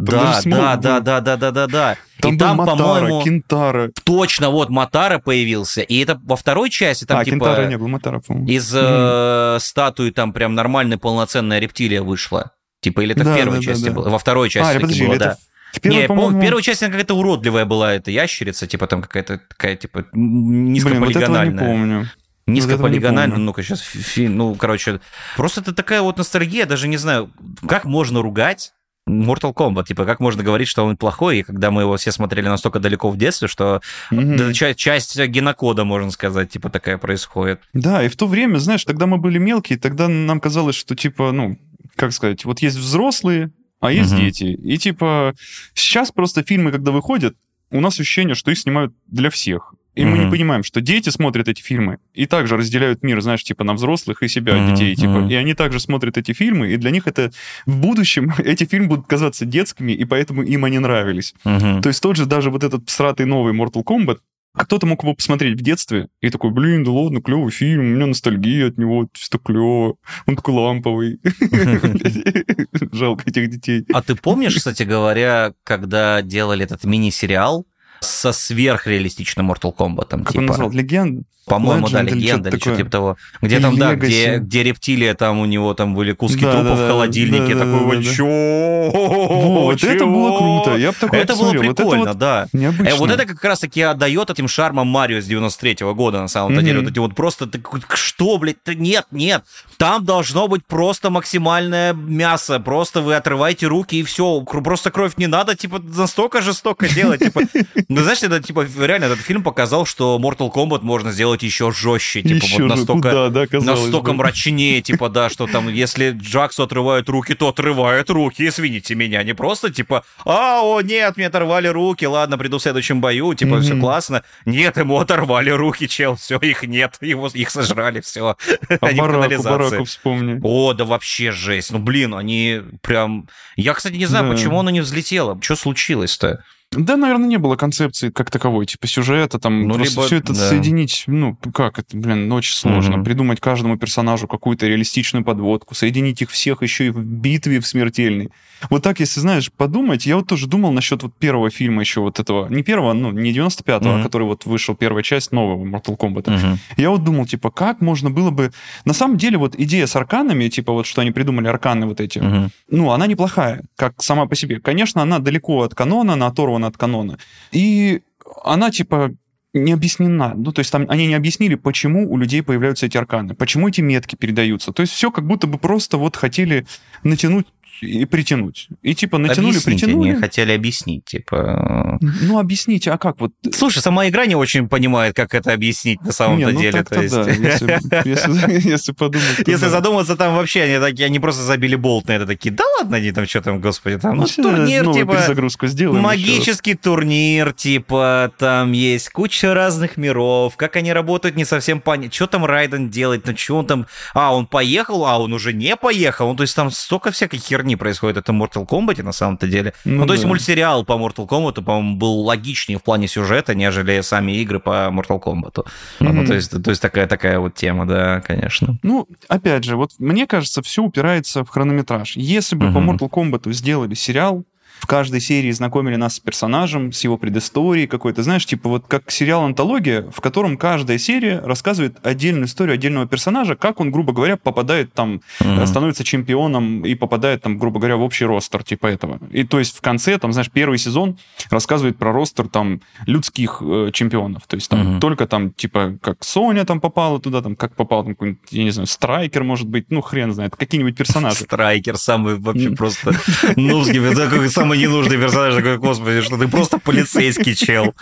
да, там да, да, был. да, да, да, да, да, да. Там и там, Матара, по-моему... Кентара. Точно, вот Матара появился. И это во второй части там а, типа... Кентара не был, Матара, по-моему. Из mm-hmm. э, статуи там прям нормальная полноценная рептилия вышла. Типа, или это да, в первой да, части да, было? Во второй части а, подожди, было, это да. В первой, не, по-моему... в первой части она какая-то уродливая была, эта ящерица, типа там какая-то такая, типа, низкополигональная. Блин, вот этого не помню. Низкополигонально, ну-ка сейчас, фи, ну, короче, просто это такая вот ностальгия, даже не знаю, как можно ругать Mortal Kombat, типа, как можно говорить, что он плохой, и когда мы его все смотрели настолько далеко в детстве, что mm-hmm. это часть, часть генокода, можно сказать, типа, такая происходит. Да, и в то время, знаешь, тогда мы были мелкие, тогда нам казалось, что, типа, ну, как сказать, вот есть взрослые, а есть mm-hmm. дети. И, типа, сейчас просто фильмы, когда выходят, у нас ощущение, что их снимают для всех. И mm-hmm. мы не понимаем, что дети смотрят эти фильмы и также разделяют мир, знаешь, типа на взрослых и себя, mm-hmm. детей, типа. И они также смотрят эти фильмы, и для них это в будущем эти фильмы будут казаться детскими, и поэтому им они нравились. Mm-hmm. То есть тот же даже вот этот сратый новый Mortal Kombat, кто-то мог его посмотреть в детстве и такой, блин, да ладно, клевый фильм, у меня ностальгия от него, все клево, он такой ламповый. Жалко этих детей. А ты помнишь, кстати говоря, когда делали этот мини-сериал, со сверхреалистичным Mortal Kombat. Как типа. он назвал? Легенд? По-моему, да, легенда или что-то типа того. Где там, да, где, где рептилия, там у него там были куски да, трупов да, в холодильнике. Да, такой, вот, чё? Вот, это было круто. Я бы такое Это было прикольно, да. Необычно. Вот это как раз-таки отдает этим шармом Марио с 93-го года, на самом-то деле. Вот эти вот просто, что, блядь, нет, нет. Там должно быть просто максимальное мясо. Просто вы отрываете руки и все. Просто кровь не надо, типа, настолько жестоко делать. Типа, ну, знаешь, это, типа, реально этот фильм показал, что Mortal Kombat можно сделать сделать еще жестче, типа еще вот настолько, куда, да, настолько бы. мрачнее, типа, да, что там, если Джаксу отрывают руки, то отрывают руки, извините меня, не просто, типа, а, о, нет, мне оторвали руки, ладно, приду в следующем бою, типа, mm-hmm. все классно. Нет, ему оторвали руки, чел, все, их нет, его, их сожрали, все. А они Бараку, Бараку вспомни. О, да вообще жесть, ну, блин, они прям... Я, кстати, не знаю, да. почему оно не взлетело, что случилось-то? Да, наверное, не было концепции как таковой, типа сюжета, там, ну, либо, все это да. соединить, ну, как это, блин, ну, очень сложно. Угу. Придумать каждому персонажу какую-то реалистичную подводку, соединить их всех еще и в битве в смертельной. Вот так, если, знаешь, подумать, я вот тоже думал насчет вот первого фильма еще вот этого, не первого, ну, не 95-го, угу. а который вот вышел первая часть нового Mortal Kombat. Угу. Я вот думал, типа, как можно было бы... На самом деле, вот идея с арканами, типа, вот что они придумали арканы вот эти, угу. ну, она неплохая, как сама по себе. Конечно, она далеко от канона, она оторвана от канона. И она, типа, не объяснена. Ну, то есть там они не объяснили, почему у людей появляются эти арканы, почему эти метки передаются. То есть все как будто бы просто вот хотели натянуть и притянуть. И типа натянули, Объясните, притянули. они хотели объяснить, типа... Ну, объясните, а как вот... Слушай, сама игра не очень понимает, как это объяснить на самом-то ну деле. то есть... да, если, если- если подумать. Если да. задуматься, там вообще они такие, они просто забили болт на это, такие, да ладно, они там что там, господи, там, ну, турнир, типа, перезагрузку сделаем. еще магический турнир, типа, там есть куча разных миров, как они работают, не совсем понятно, что там Райден делает, ну, что он там, а, он поехал, а, он уже не поехал, ну, то есть там столько всякой херни происходит, это Mortal Kombat на самом-то деле. Ну, Ну то есть да. мультсериал по Mortal Kombat, по-моему, был логичнее в плане сюжета, нежели сами игры по Mortal Kombat. Ну, Мгм. то есть, то есть такая, такая вот тема, да, конечно. Ну, опять же, вот мне кажется, все упирается в хронометраж. Если бы по Мгм. Mortal Kombat сделали сериал, в каждой серии знакомили нас с персонажем, с его предысторией какой-то, знаешь, типа вот как сериал «Антология», в котором каждая серия рассказывает отдельную историю отдельного персонажа, как он, грубо говоря, попадает там, э, становится чемпионом и попадает там, грубо говоря, в общий ростер, типа этого. И то есть в конце, там, знаешь, первый сезон рассказывает про ростер там людских э, чемпионов. То есть там Мгм. только там, типа, как Соня там попала туда, там, как попал там какой-нибудь, я не знаю, Страйкер, может быть, ну, хрен знает, какие-нибудь персонажи. Страйкер самый вообще просто нубский, такой самый ненужный персонаж, такой, господи, что ты просто полицейский чел.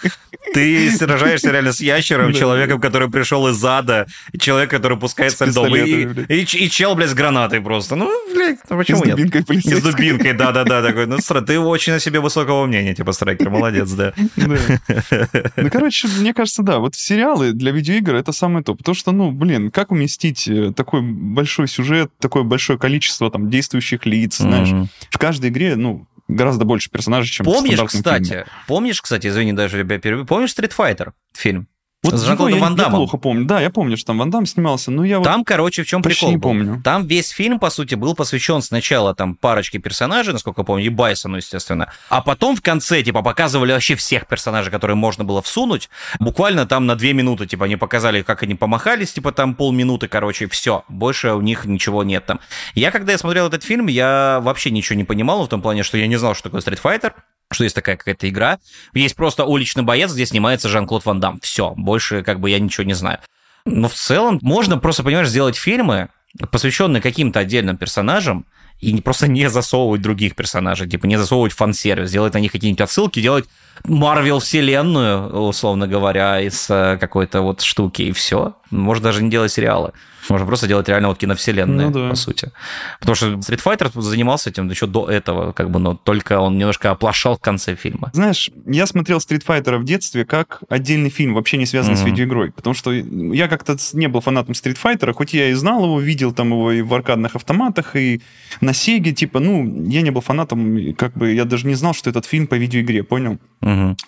Ты сражаешься реально с ящером, человеком, который пришел из ада, человек, который пускается С льдом, и, и, и чел, блядь, с гранатой просто. Ну, блядь, ну почему С нет? дубинкой И с полицейской. дубинкой, да-да-да, такой, ну, стра- ты очень о себе высокого мнения, типа, Страйкер, молодец, да. Ну, короче, мне кажется, да, вот сериалы для видеоигр это самое то. Потому что, ну, блин, как уместить э, такой большой сюжет, такое большое количество там действующих лиц, знаешь? В каждой игре, ну, гораздо больше персонажей, чем в Помнишь, стандартном кстати, фильме. помнишь, кстати, извини, даже тебя перебью, помнишь Street Fighter фильм? Вот с Жан-Клодом я, Ван я Даммом. плохо помню. Да, я помню, что там Ван Дам снимался, но я вот Там, короче, в чем прикол не был? помню. Там весь фильм, по сути, был посвящен сначала там парочке персонажей, насколько я помню, и Байсону, естественно. А потом в конце, типа, показывали вообще всех персонажей, которые можно было всунуть. Буквально там на две минуты, типа, они показали, как они помахались, типа, там полминуты, короче, все. Больше у них ничего нет там. Я, когда я смотрел этот фильм, я вообще ничего не понимал в том плане, что я не знал, что такое Street Fighter, что есть такая какая-то игра. Есть просто уличный боец, где снимается Жан-Клод Ван Дам. Все, больше как бы я ничего не знаю. Но в целом можно просто, понимаешь, сделать фильмы, посвященные каким-то отдельным персонажам, и просто не засовывать других персонажей, типа не засовывать фан-сервис, делать на них какие-нибудь отсылки, делать Марвел вселенную, условно говоря, из э, какой-то вот штуки, и все. Можно даже не делать сериалы. Можно просто делать реально вот киновселенные, Ну да. по сути. Потому что Street Fighter занимался этим еще до этого, как бы, но только он немножко оплошал в конце фильма. Знаешь, я смотрел Street Fighter в детстве как отдельный фильм, вообще не связанный с Мгм. видеоигрой. Потому что я как-то с- не был фанатом Street Fighter, хоть я и знал его, видел там его и в аркадных автоматах, и на Сеге, типа, ну, я не был фанатом, как бы я даже не знал, что этот фильм по видеоигре, понял?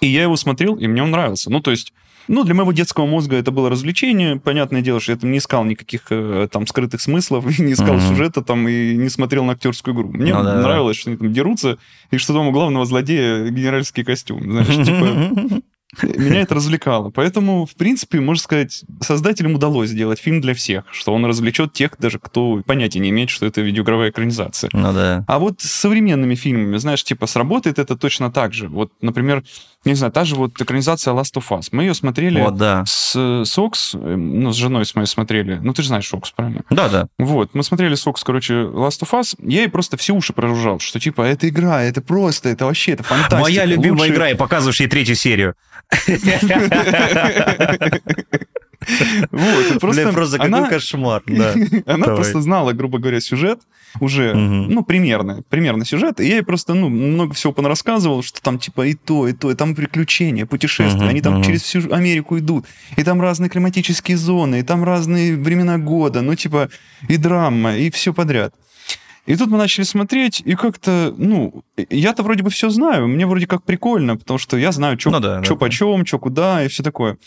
И я его смотрел, и мне он нравился. Ну, то есть, ну, для моего детского мозга это было развлечение. Понятное дело, что я там не искал никаких э, там скрытых смыслов, не искал Мгм. сюжета там и не смотрел на актерскую игру. Мне Ну да, да. нравилось, что они там дерутся, и что там у главного злодея генеральский костюм. Знаешь, типа, меня это развлекало. Поэтому, в принципе, можно сказать, создателям удалось сделать фильм для всех, что он развлечет тех, даже кто понятия не имеет, что это видеоигровая экранизация. Ну да. А вот с современными фильмами, знаешь, типа, сработает это точно так же. Вот, например, не знаю, та же вот экранизация Last of Us. Мы ее смотрели Вот, да. с Сокс, э, ну, с женой с моей смотрели. Ну, ты же знаешь Сокс, правильно? Да, да. Вот, мы смотрели Сокс, короче, Last of Us. Я ей просто все уши проружал, что, типа, это игра, это просто, это вообще, это фантастика. Моя любимая Лучше- игра, и показываешь ей третью серию. Вот, просто Бля, просто какой она- кошмар, да. Она Давай. просто знала, грубо говоря, сюжет уже, Мгм. ну, примерно, примерно сюжет, и я ей просто, ну, много всего понарассказывал, что там, типа, и то, и то, и там приключения, путешествия, Мгм, они там мгм. через всю Америку идут, и там разные климатические зоны, и там разные времена года, ну, типа, и драма, и все подряд. И тут мы начали смотреть, и как-то, ну, я-то вроде бы все знаю, мне вроде как прикольно, потому что я знаю, что Ну да, да, да. почем, что куда и все такое.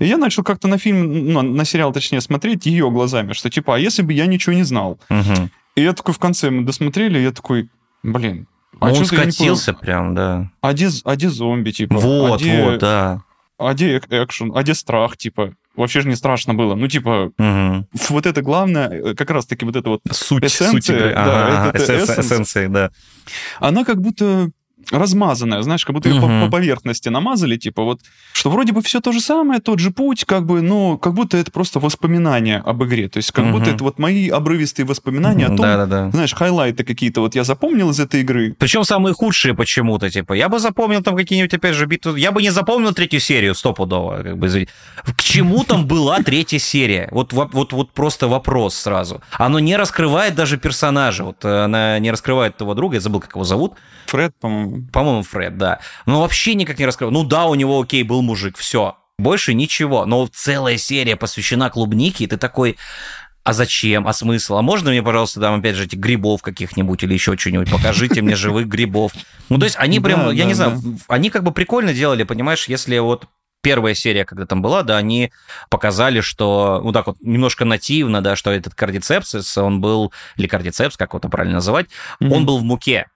И я начал как-то на фильм, ну, на сериал, точнее, смотреть ее глазами, что типа, а если бы я ничего не знал? Мгм. И я такой в конце, мы досмотрели, я такой, блин, а Он скатился прям, да. А где, а где зомби, типа? Вот, а где, вот, да. А где эк- экшен? А где страх, типа? Вообще же не страшно было. Ну, типа, Мгм. вот это главное, э, как раз-таки вот это вот Суть, Эссенция, суть игры. да, Ага, эссенс. эссенция, да. она как будто размазанная, знаешь, как будто ее Мгм. по, по поверхности намазали, типа вот, что вроде бы все то же самое, тот же путь, как бы, но как будто это просто воспоминания об игре, то есть как будто Мгм. это вот мои обрывистые воспоминания о том, Да-да-да. знаешь, хайлайты какие-то вот я запомнил из этой игры. Причем самые худшие почему-то, типа, я бы запомнил там какие-нибудь, опять же, битвы, я бы не запомнил третью серию стопудово, как бы, извини. к чему там была третья серия? Вот, во- вот, вот просто вопрос сразу. Оно не раскрывает даже персонажа, вот она не раскрывает того друга, я забыл, как его зовут, Фред, по-моему. По-моему, Фред, да. Но вообще никак не раскрывает. Ну да, у него, окей, был мужик, все. Больше ничего. Но целая серия посвящена клубнике, и ты такой, а зачем? А смысл? А можно мне, пожалуйста, там, опять же, этих грибов каких-нибудь или еще что-нибудь? Покажите мне живых грибов. Ну, то есть они прям, я не знаю, они как бы прикольно делали, понимаешь, если вот первая серия, когда там была, да, они показали, что, ну так вот, немножко нативно, да, что этот кардицепсис, он был, или кардицепс, как его правильно называть, он Мгм. был в муке,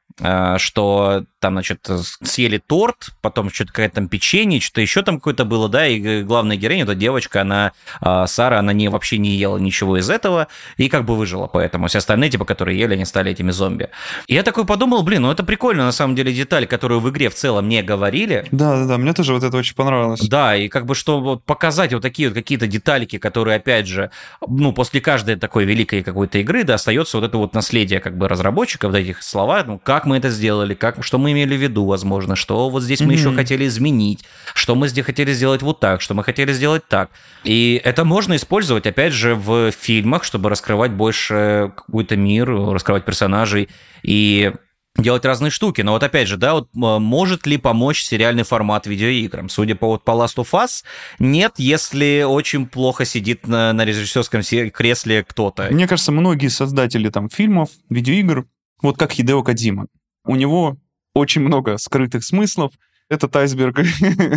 что там, значит, съели торт, потом что-то какое-то там печенье, что-то еще там какое-то было, да, и г- главная героиня, эта девочка, она, э, Сара, она не, вообще не ела ничего из этого, и как бы выжила поэтому. Все остальные, типа, которые ели, они стали этими зомби. И я такой подумал, блин, ну это прикольно, на самом деле, деталь, которую в игре в целом не говорили, Да, да, да, мне тоже вот это очень понравилось. да, и как бы что вот показать вот такие вот какие-то деталики, которые, опять же, ну, после каждой такой великой какой-то игры, да, остается вот это вот наследие как бы разработчиков, вот этих слова, ну, как мы это сделали, как, что мы имели в виду, возможно, что вот здесь мы еще хотели изменить, что мы здесь хотели сделать вот так, что мы хотели сделать так. И это можно использовать, опять же, в фильмах, чтобы раскрывать больше какой-то мир, раскрывать персонажей и делать разные штуки. Но вот опять же, да, вот может ли помочь сериальный формат видеоиграм? Судя по, вот, по Last of Us, нет, если очень плохо сидит на, на режиссерском се- кресле кто-то. Мне кажется, многие создатели там фильмов, видеоигр, вот как Хидео Кадима, у него очень много скрытых смыслов. Этот айсберг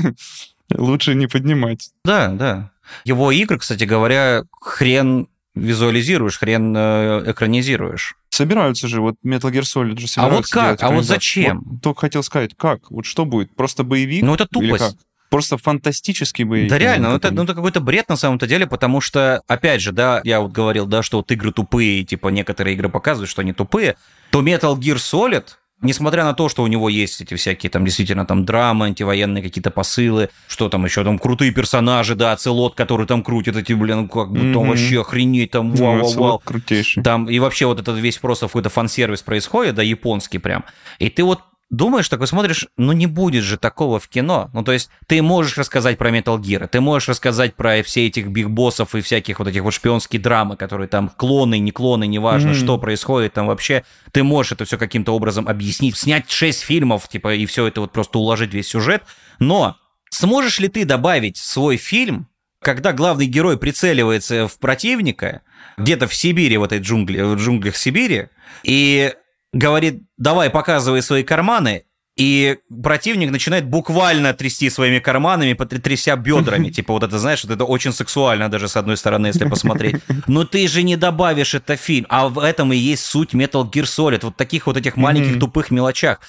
лучше не поднимать. Да, да. Его игры, кстати говоря, хрен визуализируешь, хрен э, экранизируешь. Собираются же, вот Metal Gear Solid же А вот собираются как? А вот зачем? Вот только хотел сказать, как? Вот что будет? Просто боевик? Ну, это тупость. Просто фантастический боевик? Да реально, ну это, ну это какой-то бред на самом-то деле, потому что, опять же, да, я вот говорил, да, что вот игры тупые, типа некоторые игры показывают, что они тупые, то Metal Gear Solid, несмотря на то, что у него есть эти всякие там действительно там драмы, антивоенные какие-то посылы, что там еще там крутые персонажи, да, Целот, который там крутит эти, блин, как бы там Мгм. вообще охренеть, там Ну, вау-вау-вау. Оцелот крутейший. Там и вообще вот этот весь просто какой-то фан-сервис происходит, да, японский прям. И ты вот думаешь, такой смотришь, ну не будет же такого в кино. Ну то есть ты можешь рассказать про Metal Gear, ты можешь рассказать про все этих биг-боссов и всяких вот этих вот шпионские драмы, которые там клоны, не клоны, неважно, Мгм. что происходит там вообще. Ты можешь это все каким-то образом объяснить, снять 6 фильмов, типа, и все это вот просто уложить весь сюжет. Но сможешь ли ты добавить свой фильм когда главный герой прицеливается в противника, где-то в Сибири, в этой джунгли, в джунглях Сибири, и говорит, давай, показывай свои карманы, и противник начинает буквально трясти своими карманами, тряся бедрами. Типа вот это, знаешь, вот это очень сексуально даже с одной стороны, если посмотреть. Но ты же не добавишь это в фильм. А в этом и есть суть Metal Gear Solid. Вот таких вот этих маленьких Мгм. тупых мелочах.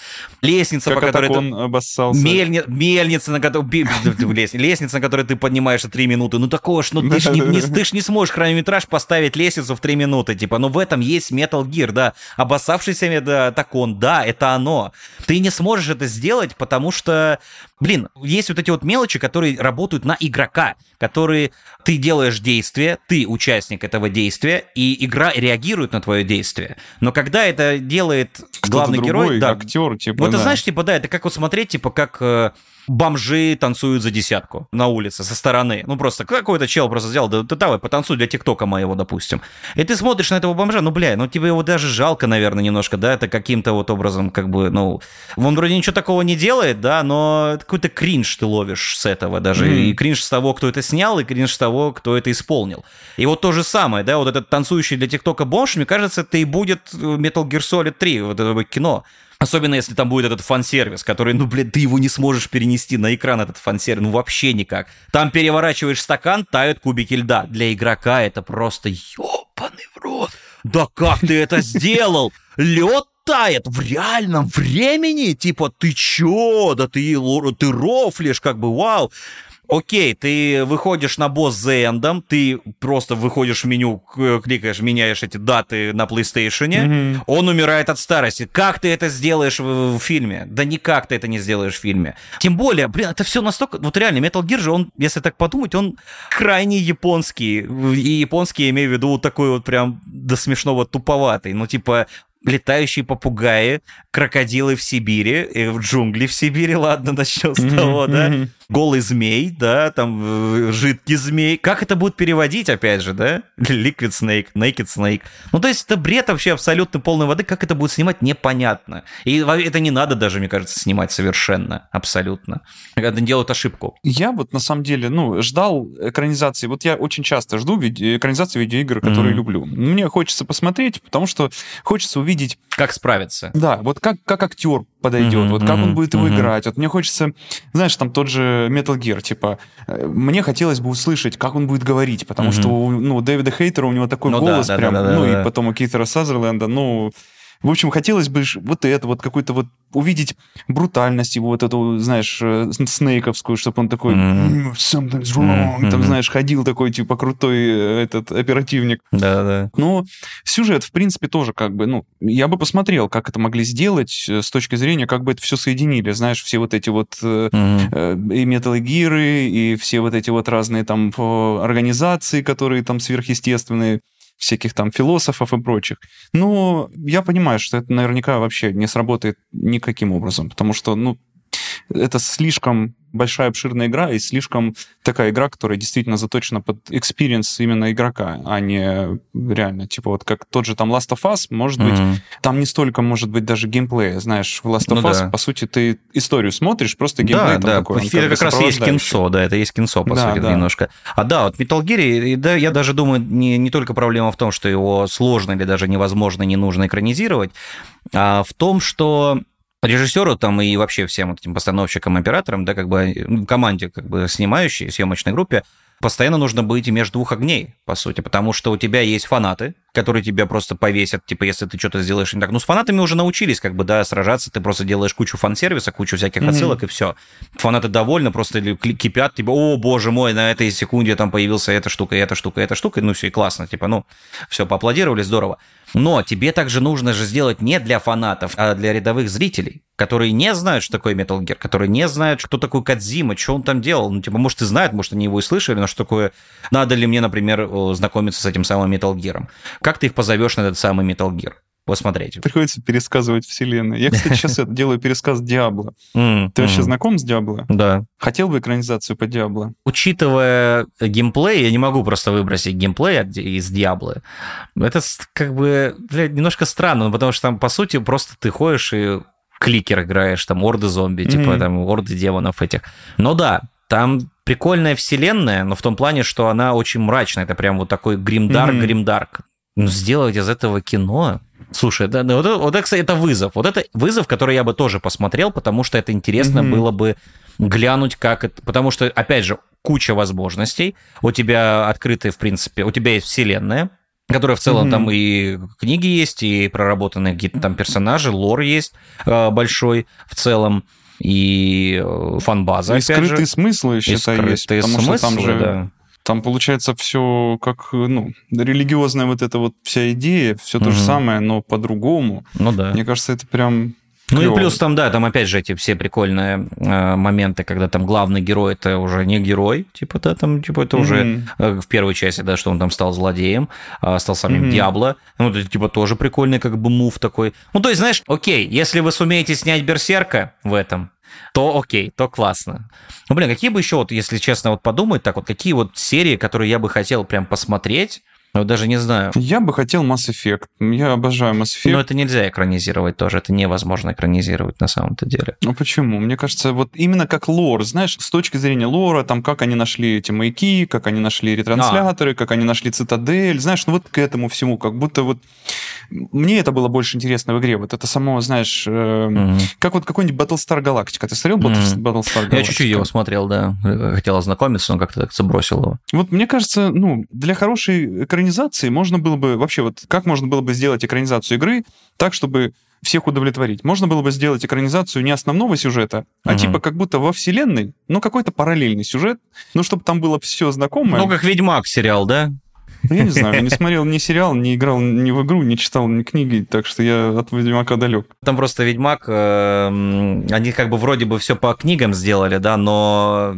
Лестница, Как по которой ты... обоссался. Мельни- Мельница, на которой... Лестница, на которой ты поднимаешься три минуты. Ну такого ж, ну ты ж не, не- ты ж не сможешь хронометраж поставить лестницу в три минуты. Типа, ну в этом есть Metal Gear, да. Обоссавшийся да, да, это оно. Ты не сможешь это сделать, потому что, блин, есть вот эти вот мелочи, которые работают на игрока, которые ты делаешь действие, ты участник этого действия, и игра реагирует на твое действие. Но когда это делает главный другой, герой, да, актер, типа, ну, это да. знаешь, типа, да, это как вот смотреть, типа, как э, бомжи танцуют за десятку на улице со стороны. Ну, просто какой-то чел просто взял, да ты давай, потанцуй для ТикТока моего, допустим. И ты смотришь на этого бомжа, ну, бля, ну, тебе его даже жалко, наверное, немножко, да, это каким-то вот образом, как бы, ну, он вроде ничего такого не делает, да, но какой-то кринж ты ловишь с этого даже. Мгм. И кринж с того, кто это снял, и кринж с того, кто это исполнил. И вот то же самое, да, вот этот танцующий для ТикТока бомж, мне кажется, это и будет э, Metal Gear Solid 3, вот это кино. Особенно если там будет этот фан-сервис, который, ну, блин, ты его не сможешь перенести на экран, этот фан-сервис, ну, вообще никак. Там переворачиваешь стакан, тают кубики льда. Для игрока это просто ёбаный в рот. Да как ты это сделал? Лед тает в реальном времени? Типа, ты чё? Да ты, ты рофлишь, как бы, вау. Окей, ты выходишь на босс за эндом, ты просто выходишь в меню, кликаешь, меняешь эти даты на PlayStation, mm-hmm. он умирает от старости. Как ты это сделаешь в, в фильме? Да никак ты это не сделаешь в фильме. Тем более, блин, это все настолько... Вот реально, Metal Gear же, он, если так подумать, он крайне японский. И японский, я имею в виду, вот такой вот прям до смешного туповатый. Ну, типа, летающие попугаи, крокодилы в Сибири, и в джунгли в Сибири, ладно, начнем с того, да, голый змей, да, там э, жидкий змей. Как это будет переводить, опять же, да? Liquid Snake, Naked Snake. Ну, то есть это бред вообще абсолютно полной воды. Как это будет снимать, непонятно. И это не надо даже, мне кажется, снимать совершенно, абсолютно. Когда делают ошибку. Я вот, на самом деле, ну, ждал экранизации. Вот я очень часто жду виде- экранизации видеоигр, которые mm-hmm. люблю. Мне хочется посмотреть, потому что хочется увидеть... Как справиться. Да, вот как, как актер подойдет, mm-hmm, вот как mm-hmm, он будет его mm-hmm. играть. Вот мне хочется, знаешь, там тот же Metal Gear, типа, э, мне хотелось бы услышать, как он будет говорить, потому mm-hmm. что, ну, у Дэвида Хейтера у него такой ну, голос да, прям, да, да, ну, да, и да. потом у Кейтера Сазерленда, ну, в общем, хотелось бы вот это, вот какой-то вот увидеть брутальность его, вот эту, знаешь, э, снейковскую, чтобы он такой mm-hmm. something's wrong, mm-hmm. там, знаешь, ходил такой, типа, крутой э, этот оперативник. Да-да. Но сюжет, в принципе, тоже как бы, ну, я бы посмотрел, как это могли сделать э, с точки зрения, как бы это все соединили, знаешь, все вот эти вот mm-hmm. и Metal Gear, и все вот эти вот разные там организации, которые там сверхъестественные, всяких там философов и прочих. Но я понимаю, что это наверняка вообще не сработает никаким образом, потому что, ну, это слишком большая обширная игра и слишком такая игра, которая действительно заточена под experience именно игрока, а не реально, типа вот как тот же там Last of Us, может mm-hmm. быть, там не столько может быть даже геймплея, знаешь, в Last of ну, Us, да. по сути, ты историю смотришь, просто геймплей да, там да. такой. Это как, как раз есть кинцо, да, это есть кинцо, по да, сути, да. немножко. А да, вот Metal Gear, да, я даже думаю, не, не только проблема в том, что его сложно или даже невозможно, не нужно экранизировать, а в том, что режиссеру там и вообще всем вот этим постановщикам, операторам, да, как бы ну, команде, как бы снимающей, съемочной группе, постоянно нужно быть между двух огней, по сути, потому что у тебя есть фанаты, которые тебя просто повесят, типа, если ты что-то сделаешь не так. Ну, с фанатами уже научились, как бы, да, сражаться, ты просто делаешь кучу фан-сервиса, кучу всяких отсылок, mm-hmm. и все. Фанаты довольны, просто кипят, типа, о, боже мой, на этой секунде там появился эта штука, эта штука, эта штука, ну, все, и классно, типа, ну, все, поаплодировали, здорово. Но тебе также нужно же сделать не для фанатов, а для рядовых зрителей, которые не знают, что такое Metal Gear, которые не знают, кто такой Кадзима, что он там делал. Ну, типа, может, и знают, может, они его и слышали, но что такое... Надо ли мне, например, знакомиться с этим самым Metal Gear? Как ты их позовешь на этот самый Metal Gear? Посмотреть. Приходится пересказывать вселенную. Я, кстати, сейчас делаю пересказ Диабло. Ты вообще знаком с Диабло? Да. Хотел бы экранизацию по Диабло? Учитывая геймплей, я не могу просто выбросить геймплей из Диабло. Это как бы немножко странно, потому что там, по сути, просто ты ходишь и кликер играешь, там, орды зомби, типа, там, орды демонов этих. Но да, там прикольная вселенная, но в том плане, что она очень мрачная. Это прям вот такой гримдарк, гримдарк. Ну, сделать из этого кино Слушай, да, да, вот, это, вот это, это вызов. Вот это вызов, который я бы тоже посмотрел, потому что это интересно mm-hmm. было бы глянуть, как это... Потому что, опять же, куча возможностей. У тебя открытые, в принципе, у тебя есть вселенная, которая в целом mm-hmm. там и книги есть, и проработанные какие-то там персонажи, лор есть э, большой в целом, и э, фан-база, и скрытые же. смыслы, считай, есть, потому смыслы, что там же... Да там получается все как, ну, религиозная вот эта вот вся идея, все то угу. же самое, но по-другому. Ну да. Мне кажется, это прям ну и плюс там, да, там опять же эти все прикольные э, моменты, когда там главный герой это уже не герой, типа, да, там, типа, это mm-hmm. уже э, в первой части, да, что он там стал злодеем, э, стал самим mm-hmm. Диабло. Ну, это, типа, тоже прикольный как бы мув такой. Ну, то есть, знаешь, окей, если вы сумеете снять Берсерка в этом, то окей, то классно. Ну, блин, какие бы еще, вот, если честно, вот подумать так, вот какие вот серии, которые я бы хотел прям посмотреть, ну, даже не знаю. Я бы хотел Mass Effect. Я обожаю Mass Effect. Но это нельзя экранизировать тоже. Это невозможно экранизировать на самом-то деле. Ну почему? Мне кажется, вот именно как лор, знаешь, с точки зрения лора, там, как они нашли эти маяки, как они нашли ретрансляторы, а. как они нашли цитадель, знаешь, ну вот к этому всему, как будто вот... Мне это было больше интересно в игре. Вот это само, знаешь, э, угу. как вот какой-нибудь Battlestar Galactica. Ты смотрел угу. Battlestar Galactica? Я чуть-чуть его смотрел, да. Хотел ознакомиться, но как-то так забросил его. Вот мне кажется, ну, для хорошей экранизации можно было бы вообще вот как можно было бы сделать экранизацию игры так, чтобы всех удовлетворить. Можно было бы сделать экранизацию не основного сюжета, а типа как будто во вселенной, ну какой-то параллельный сюжет, ну чтобы там было все знакомое. Ну, как Ведьмак сериал, да? Ну, я не знаю, я не смотрел ни сериал, не играл ни в игру, не читал ни книги, так что я от Ведьмака далек. Там просто Ведьмак, э, м, они как бы вроде бы все по книгам сделали, да, но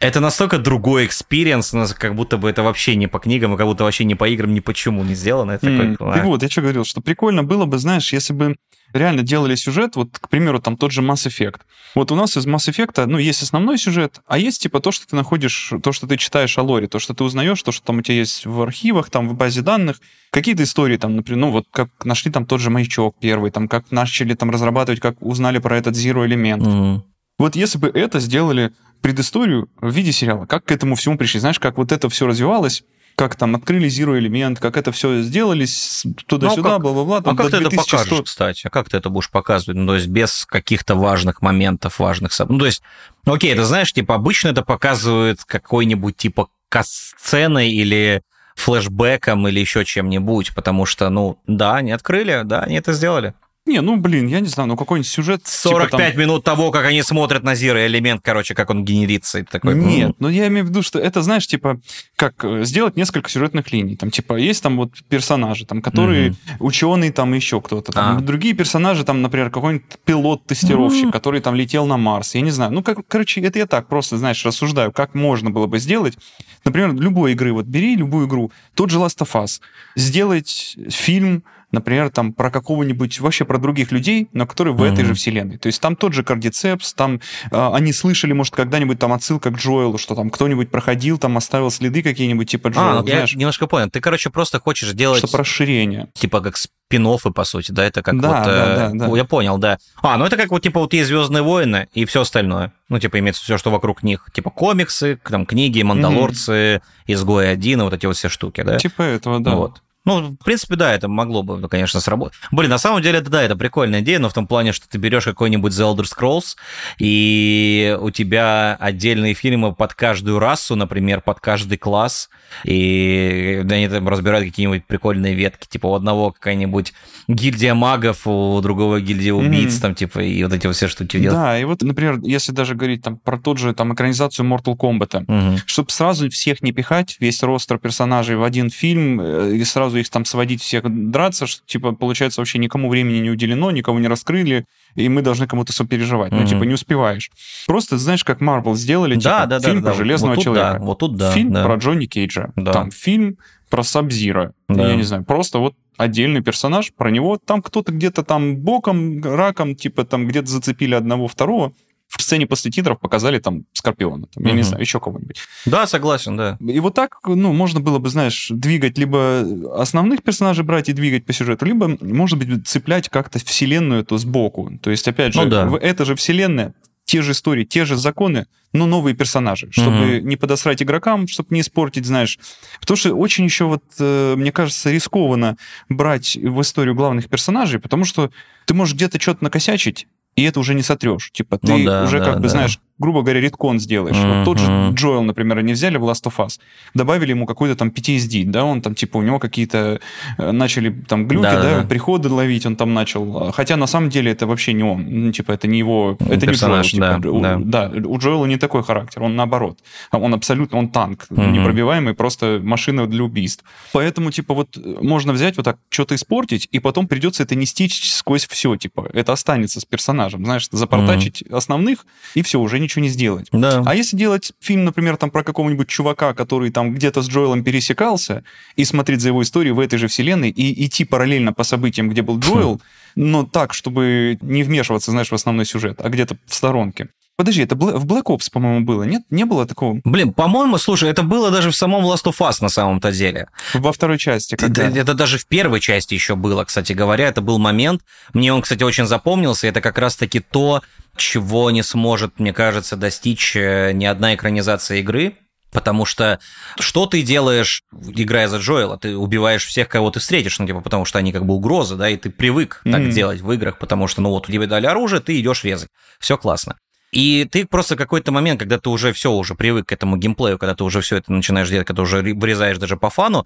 это настолько другой experience, как будто бы это вообще не по книгам, и как будто вообще не по играм, ни почему не сделано. Это М, такой, И а. вот, я что говорил, что прикольно было бы, знаешь, если бы реально делали сюжет, вот, к примеру, там тот же Mass Effect. Вот у нас из Mass Effect, ну, есть основной сюжет, а есть типа то, что ты находишь, то, что ты читаешь о лоре, то, что ты узнаешь, то, что там у тебя есть в архивах, там в базе данных, какие-то истории там, например, ну, вот как нашли там тот же маячок первый, там, как начали там разрабатывать, как узнали про этот Zero элемент. Мгм. Вот если бы это сделали предысторию в виде сериала, как к этому всему пришли, знаешь, как вот это все развивалось, как там открыли Zero элемент, как это все сделали с- туда-сюда, Ну, бла-бла-бла. А там как до ты это 2100. покажешь, кстати? А как ты это будешь показывать? Ну, то есть без каких-то важных моментов, важных событий. Ну, то есть, ну, окей, это знаешь, типа, обычно это показывают какой-нибудь типа касценой или флешбеком или еще чем-нибудь, потому что, ну, да, они открыли, да, они это сделали. Не, ну, блин, я не знаю, ну какой-нибудь сюжет... типа 45 там- минут того, как они смотрят на Zero элемент, короче, как он генерится, и такой... Нет, но я имею в виду, что это, знаешь, типа, как э, сделать несколько сюжетных линий. Там, типа, есть там вот персонажи, там, которые ученые, там, еще кто-то. Там, А. Другие персонажи, там, например, какой-нибудь пилот-тестировщик, который там летел на Марс. Я не знаю. Ну, как, короче, это я так просто, знаешь, рассуждаю, как можно было бы сделать. Например, любой игры, вот бери любую игру, тот же Last of Us, сделать фильм, например, там про какого-нибудь, вообще про других людей, но которые в этой Мгм. же вселенной. То есть там тот же кардицепс, там а, они слышали, может, когда-нибудь там отсылка к Джоэлу, что там кто-нибудь проходил, там оставил следы какие-нибудь, типа А, Джоэл, ну, я знаешь, немножко понял. Ты, короче, просто хочешь сделать... чтобы расширение. типа как спин по сути, да, это как Да, вот... да, э, да, да. ну, Я понял, да. А, ну это как вот типа вот есть Звездные войны и все остальное. Ну, типа имеется все, что вокруг них. Типа комиксы, там книги, Мандалорцы, Изгои один, и вот эти вот все штуки, да? Типа этого, да. Вот. Ну, в принципе, да, это могло бы, конечно, сработать. Блин, на самом деле, это да, это прикольная идея, но в том плане, что ты берешь какой-нибудь The Elder Scrolls, и у тебя отдельные фильмы под каждую расу, например, под каждый класс, и они там разбирают какие-нибудь прикольные ветки, типа у одного какая-нибудь гильдия магов, у другого гильдия убийц, Мгм. там, типа, и вот эти вот все штуки делают. Да, и вот, например, если даже говорить там про тот же там экранизацию Mortal Kombat, Мгм. чтобы сразу всех не пихать, весь ростер персонажей в один фильм, э, и сразу их там сводить всех драться, что, типа, получается, вообще никому времени не уделено, никого не раскрыли, и мы должны кому-то сопереживать. Ну, Мгм. типа, не успеваешь. Просто, знаешь, как Marvel сделали, Да, типа, да, фильм да, про да. Железного Вот Человека. да, вот тут да, фильм да. про Джонни Кейджа. Да. Там фильм про Сабзира. Да. Я не знаю, просто вот отдельный персонаж, про него там кто-то где-то там боком, раком, типа там где-то зацепили одного, второго. В сцене после титров показали там Скорпиона, там, я не знаю, еще кого-нибудь. Да, согласен, да. И вот так, ну, можно было бы, знаешь, двигать либо основных персонажей брать и двигать по сюжету, либо, может быть, цеплять как-то вселенную эту сбоку. То есть, опять же, Ну да. это же вселенная, те же истории, те же законы, но новые персонажи, чтобы не подосрать игрокам, чтобы не испортить, знаешь. Потому что очень еще вот, э, мне кажется, рискованно брать в историю главных персонажей, потому что ты можешь где-то что-то накосячить, и это уже не сотрешь. Типа, ты Ну да, уже да, как бы, да. знаешь, грубо говоря, редкон сделаешь. Вот тот же. Джоэл, например, они взяли в Last of Us, добавили ему какой-то там PTSD, да, он там, типа, у него какие-то э, начали там глюки, Да, да, да. приходы ловить, он там начал. Хотя на самом деле это вообще не он, ну, типа, это не его, это Персонаж, не Джоэл. да, типа, у- да. да, у Джоэла не такой характер, он наоборот. А Он абсолютно, он танк, Мгм. непробиваемый, просто машина для убийств. Поэтому, типа, вот э, можно взять вот так, что-то испортить, и потом придется это нести сквозь все, типа, это останется с персонажем, знаешь, запортачить основных, и все, уже ничего не сделать. Да. А если делать фильм, например, там про какого-нибудь чувака, который там где-то с Джоэлом пересекался, и смотреть за его историей в этой же вселенной, и идти параллельно по событиям, где был Джоэл, но так, чтобы не вмешиваться, знаешь, в основной сюжет, а где-то в сторонке. Подожди, это в Black Ops, по-моему, было, нет? Не было такого Блин, по-моему, слушай, это было даже в самом Last of Us на самом-то деле. во второй части, когда... Это, это даже в первой части еще было, кстати говоря. Это был момент. Мне он, кстати, очень запомнился. Это как раз-таки то, чего не сможет, мне кажется, достичь э, ни одна экранизация игры. Потому что что ты делаешь, играя за Джоэла? Ты убиваешь всех, кого ты встретишь, ну, типа, потому что они как бы угрозы, да, и ты привык так Мгм. делать в играх, потому что, ну, вот, тебе дали оружие, ты идешь резать. Все классно. И ты просто какой-то момент, когда ты уже все, уже привык к этому геймплею, когда ты уже все это начинаешь делать, когда уже ре- вырезаешь даже по фану,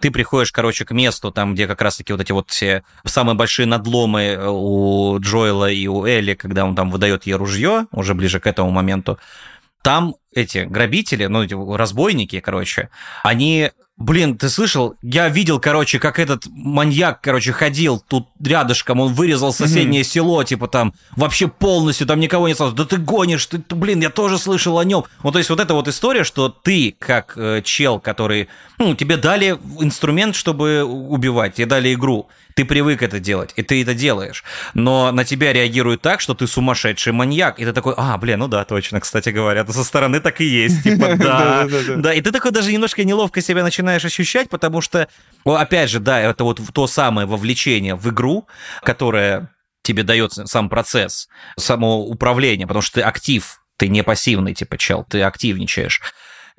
ты приходишь, короче, к месту, там, где как раз-таки вот эти вот все самые большие надломы э, у Джоэла и у Элли, когда он там выдает ей ружье, уже ближе к этому моменту, там эти грабители, ну, эти разбойники, короче, они Блин, ты слышал? Я видел, короче, как этот маньяк, короче, ходил тут рядышком, он вырезал соседнее mm-hmm. село, типа там, вообще полностью, там никого не осталось. Да ты гонишь, ты, блин, я тоже слышал о нем. Ну, то есть вот эта вот история, что ты, как э, чел, который, ну, тебе дали инструмент, чтобы убивать, тебе дали игру, ты привык это делать, и ты это делаешь. Но на тебя реагируют так, что ты сумасшедший маньяк. И ты такой, а, блин, ну да, точно, кстати говоря. Со стороны так и есть. Типа, да, да. И ты такой даже немножко неловко себя начинаешь ощущать, потому что, опять же, да, это вот то самое вовлечение в игру, которое тебе дает сам процесс, само управление, потому что ты актив, ты не пассивный, типа, чел, ты активничаешь.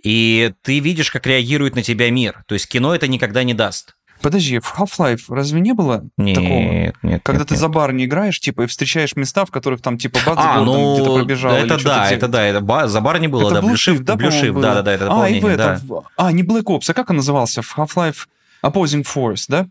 И ты видишь, как реагирует на тебя мир. То есть кино это никогда не даст. Подожди, в Half-Life разве не было нет, такого? Нет, нет. Когда нет, ты нет. за бар не играешь, типа, и встречаешь места, в которых там, типа, бац, а, Гордон ну, где-то пробежал. Это да, это да, это ба- за бар не было, это да, Блюшив, да, Блюшив, да, да, да, это А, и в дополнение, это, да. а, не Black Ops, а как он назывался? В Half-Life Opposing Force, да?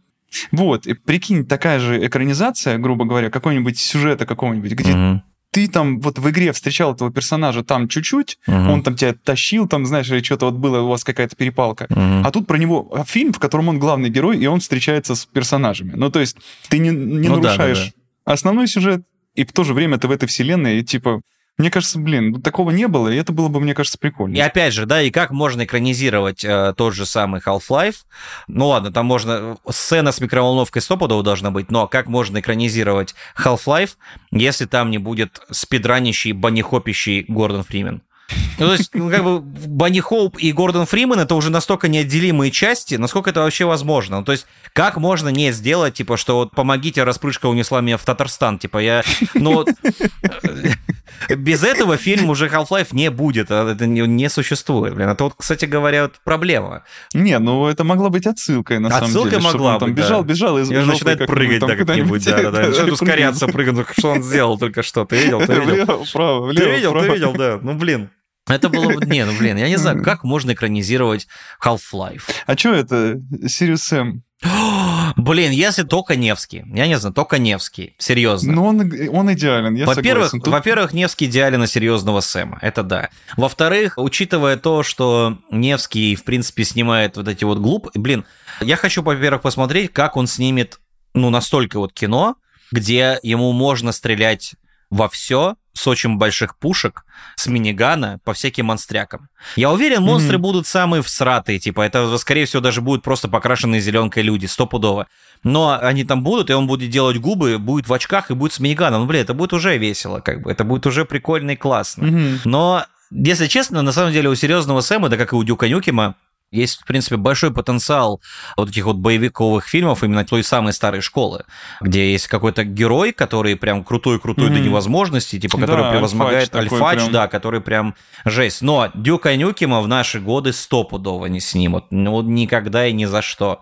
Вот, и прикинь, такая же экранизация, грубо говоря, какой-нибудь сюжета какого-нибудь, где Мгм, ты там вот в игре встречал этого персонажа там чуть-чуть, мгм, он там тебя тащил, там, знаешь, или что-то вот было, у вас какая-то перепалка. мгм. А тут про него а, фильм, в котором он главный герой, и он встречается с персонажами. Ну, то есть ты не, не Ну да, нарушаешь основной сюжет, и в то же время ты в этой вселенной, и типа... Мне кажется, блин, ну, такого не было, и это было бы, мне кажется, прикольно. И опять же, да, и как можно экранизировать э, тот же самый Half-Life? Ну ладно, там можно... Сцена с микроволновкой стопудово должна быть, но как можно экранизировать Half-Life, если там не будет спидранищий, банихопящий Гордон Фримен? Ну, то есть, ну, как бы Банни Хоуп и Гордон Фриман это уже настолько неотделимые части, насколько это вообще возможно. Ну, то есть, как можно не сделать, типа, что вот помогите, распрыжка унесла меня в Татарстан, типа, я... Ну, без этого фильм уже Half-Life не будет, а это не, не существует, блин. Это вот, кстати говоря, вот проблема. Не, ну это могла быть отсылкой, на самом Отсылка деле. чтобы могла там быть, да. бежал, бежал и И он сбежал начинает прыгать, да, как-нибудь, да, да, да. Начинает ускоряться, прыгать. Что он сделал только что? Ты видел, ты видел? Влево, вправо, Ты влево, видел, ты видел, да. Ну, блин. Это было бы... Не, ну, блин, я не знаю, как можно экранизировать Half-Life. А что это? Сириус Сэм. Блин, если только Невский. Я не знаю, только Невский. Серьезно. Ну, он, он идеален, я Во-первых, согласен. Тут- во-первых, Невский идеален на серьезного Сэма, это да. Во-вторых, учитывая то, что Невский, в принципе, снимает вот эти вот глуп... Блин, я хочу, во-первых, посмотреть, как он снимет, ну, настолько вот кино, где ему можно стрелять во все с очень больших пушек, с минигана по всяким монстрякам. Я уверен, монстры Мгм. будут самые всратые, типа, это, скорее всего, даже будут просто покрашенные зеленкой люди, стопудово. Но они там будут, и он будет делать губы, будет в очках и будет с миниганом. Ну, блин, это будет уже весело, как бы, это будет уже прикольно и классно. Мгм. Но, если честно, на самом деле у серьезного Сэма, да как и у Дюка Нюкема, есть, в принципе, большой потенциал вот этих вот боевиковых фильмов именно той самой старой школы, где есть какой-то герой, который прям крутой-крутой до Мгм. невозможности, типа, который Да, превозмогает альфач такой альфач, прям. да, который прям жесть. Но Дюка Нюкема в наши годы стопудово не снимут. Ну, никогда и ни за что.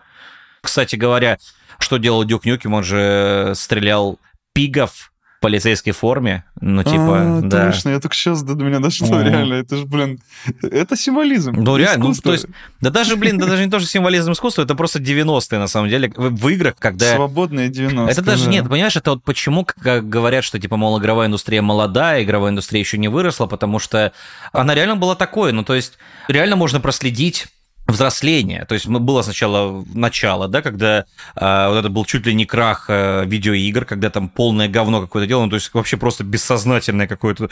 Кстати говоря, что делал Дюк Нюкем? Он же стрелял пигов полицейской форме. Ну, типа, А, да. Точно, я только сейчас до меня дошло, Мгм. реально. Это же, блин, это символизм. Ну, реально, ну, то есть, да даже, блин, да даже не то, что символизм искусства, это просто 90-е, на самом деле, в, в играх, когда... Свободные 90 Это даже да. нет, понимаешь, это вот почему как говорят, что типа, мол, игровая индустрия молодая, игровая индустрия еще не выросла, потому что она реально была такой, ну то есть реально можно проследить взросление. То есть было сначала начало, да, когда а, вот это был чуть ли не крах а, видеоигр, когда там полное говно какое-то дело, ну, то есть вообще просто бессознательное какое-то...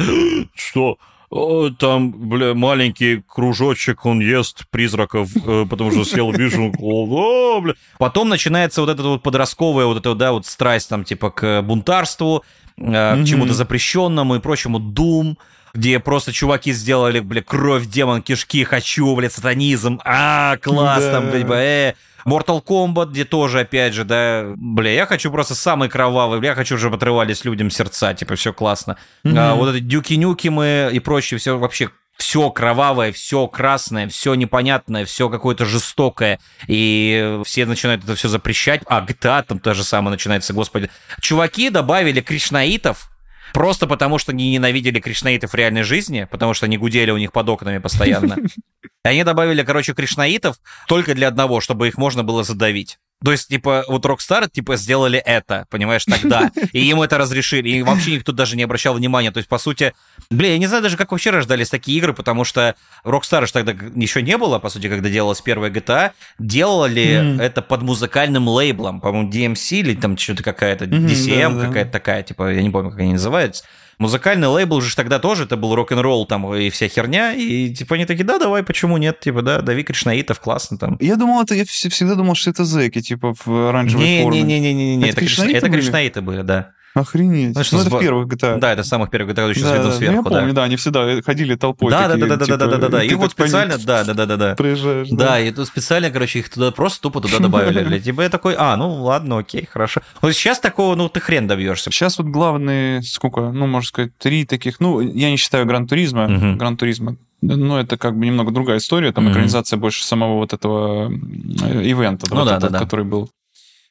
Что? О, там, бля, маленький кружочек, он ест призраков, э, потому что съел вижу. О, бля. Потом начинается вот эта вот подростковая вот эта, да, вот страсть там типа к бунтарству, э, к Мгм. чему-то запрещенному и прочему, Doom, где просто чуваки сделали, бля, кровь, демон, кишки, хочу, бля, сатанизм, а, класс, Да. там, бля, э, Mortal Kombat, где тоже, опять же, да, бля, я хочу просто самый кровавый, бля, я хочу, чтобы отрывались людям сердца, типа, все классно. Мгм. А, вот эти дюки-нюкимы и прочее, все вообще все кровавое, все красное, все непонятное, все какое-то жестокое, и все начинают это все запрещать. А GTA там то же самое начинается, господи. Чуваки добавили кришнаитов, Просто потому, что они ненавидели кришнаитов в реальной жизни, потому что они гудели у них под окнами постоянно. И они добавили, короче, кришнаитов только для одного, чтобы их можно было задавить. То есть, типа, вот Rockstar, типа, сделали это, понимаешь, тогда. И ему это разрешили. И вообще никто даже не обращал внимания. То есть, по сути, блин, я не знаю даже, как вообще рождались такие игры, потому что Rockstar же тогда еще не было, по сути, когда делалась первая GTA. Делали mm. это под музыкальным лейблом, по-моему, DMC или там что-то какая-то, DCM mm, да, какая-то да. такая, типа, я не помню, как они называются. Музыкальный лейбл же тогда тоже, это был рок-н-ролл там и вся херня, и типа они такие, да, давай, почему нет, типа, да, дави Кришнаитов, классно там. Я думал, это, я всегда думал, что это зэки, типа, в оранжевой не, форме. Не-не-не, это, это, кришнаиты, это кришнаиты были, да. Охренеть. Значит, ну, это в первых GTA. Да, это самых первых GTA, еще да, с видом да, сверху, я помню, да. да, они всегда ходили толпой. Да, такие, да, да, типа, да, да, да, да, И вот специально, да, да, да, да, да. Приезжаешь, да. Да, и тут специально, короче, их туда просто тупо туда добавили. Для тебя я такой, а, ну ладно, окей, хорошо. Вот сейчас такого, ну, ты хрен добьешься. Сейчас вот главные, сколько, ну, можно сказать, три таких, ну, я не считаю Гран-туризма, Гран-туризма ну, это как бы немного другая история, там mm-hmm. экранизация больше самого вот этого э, ивента, ну, вот да, этот, да, который был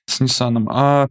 с Ниссаном. А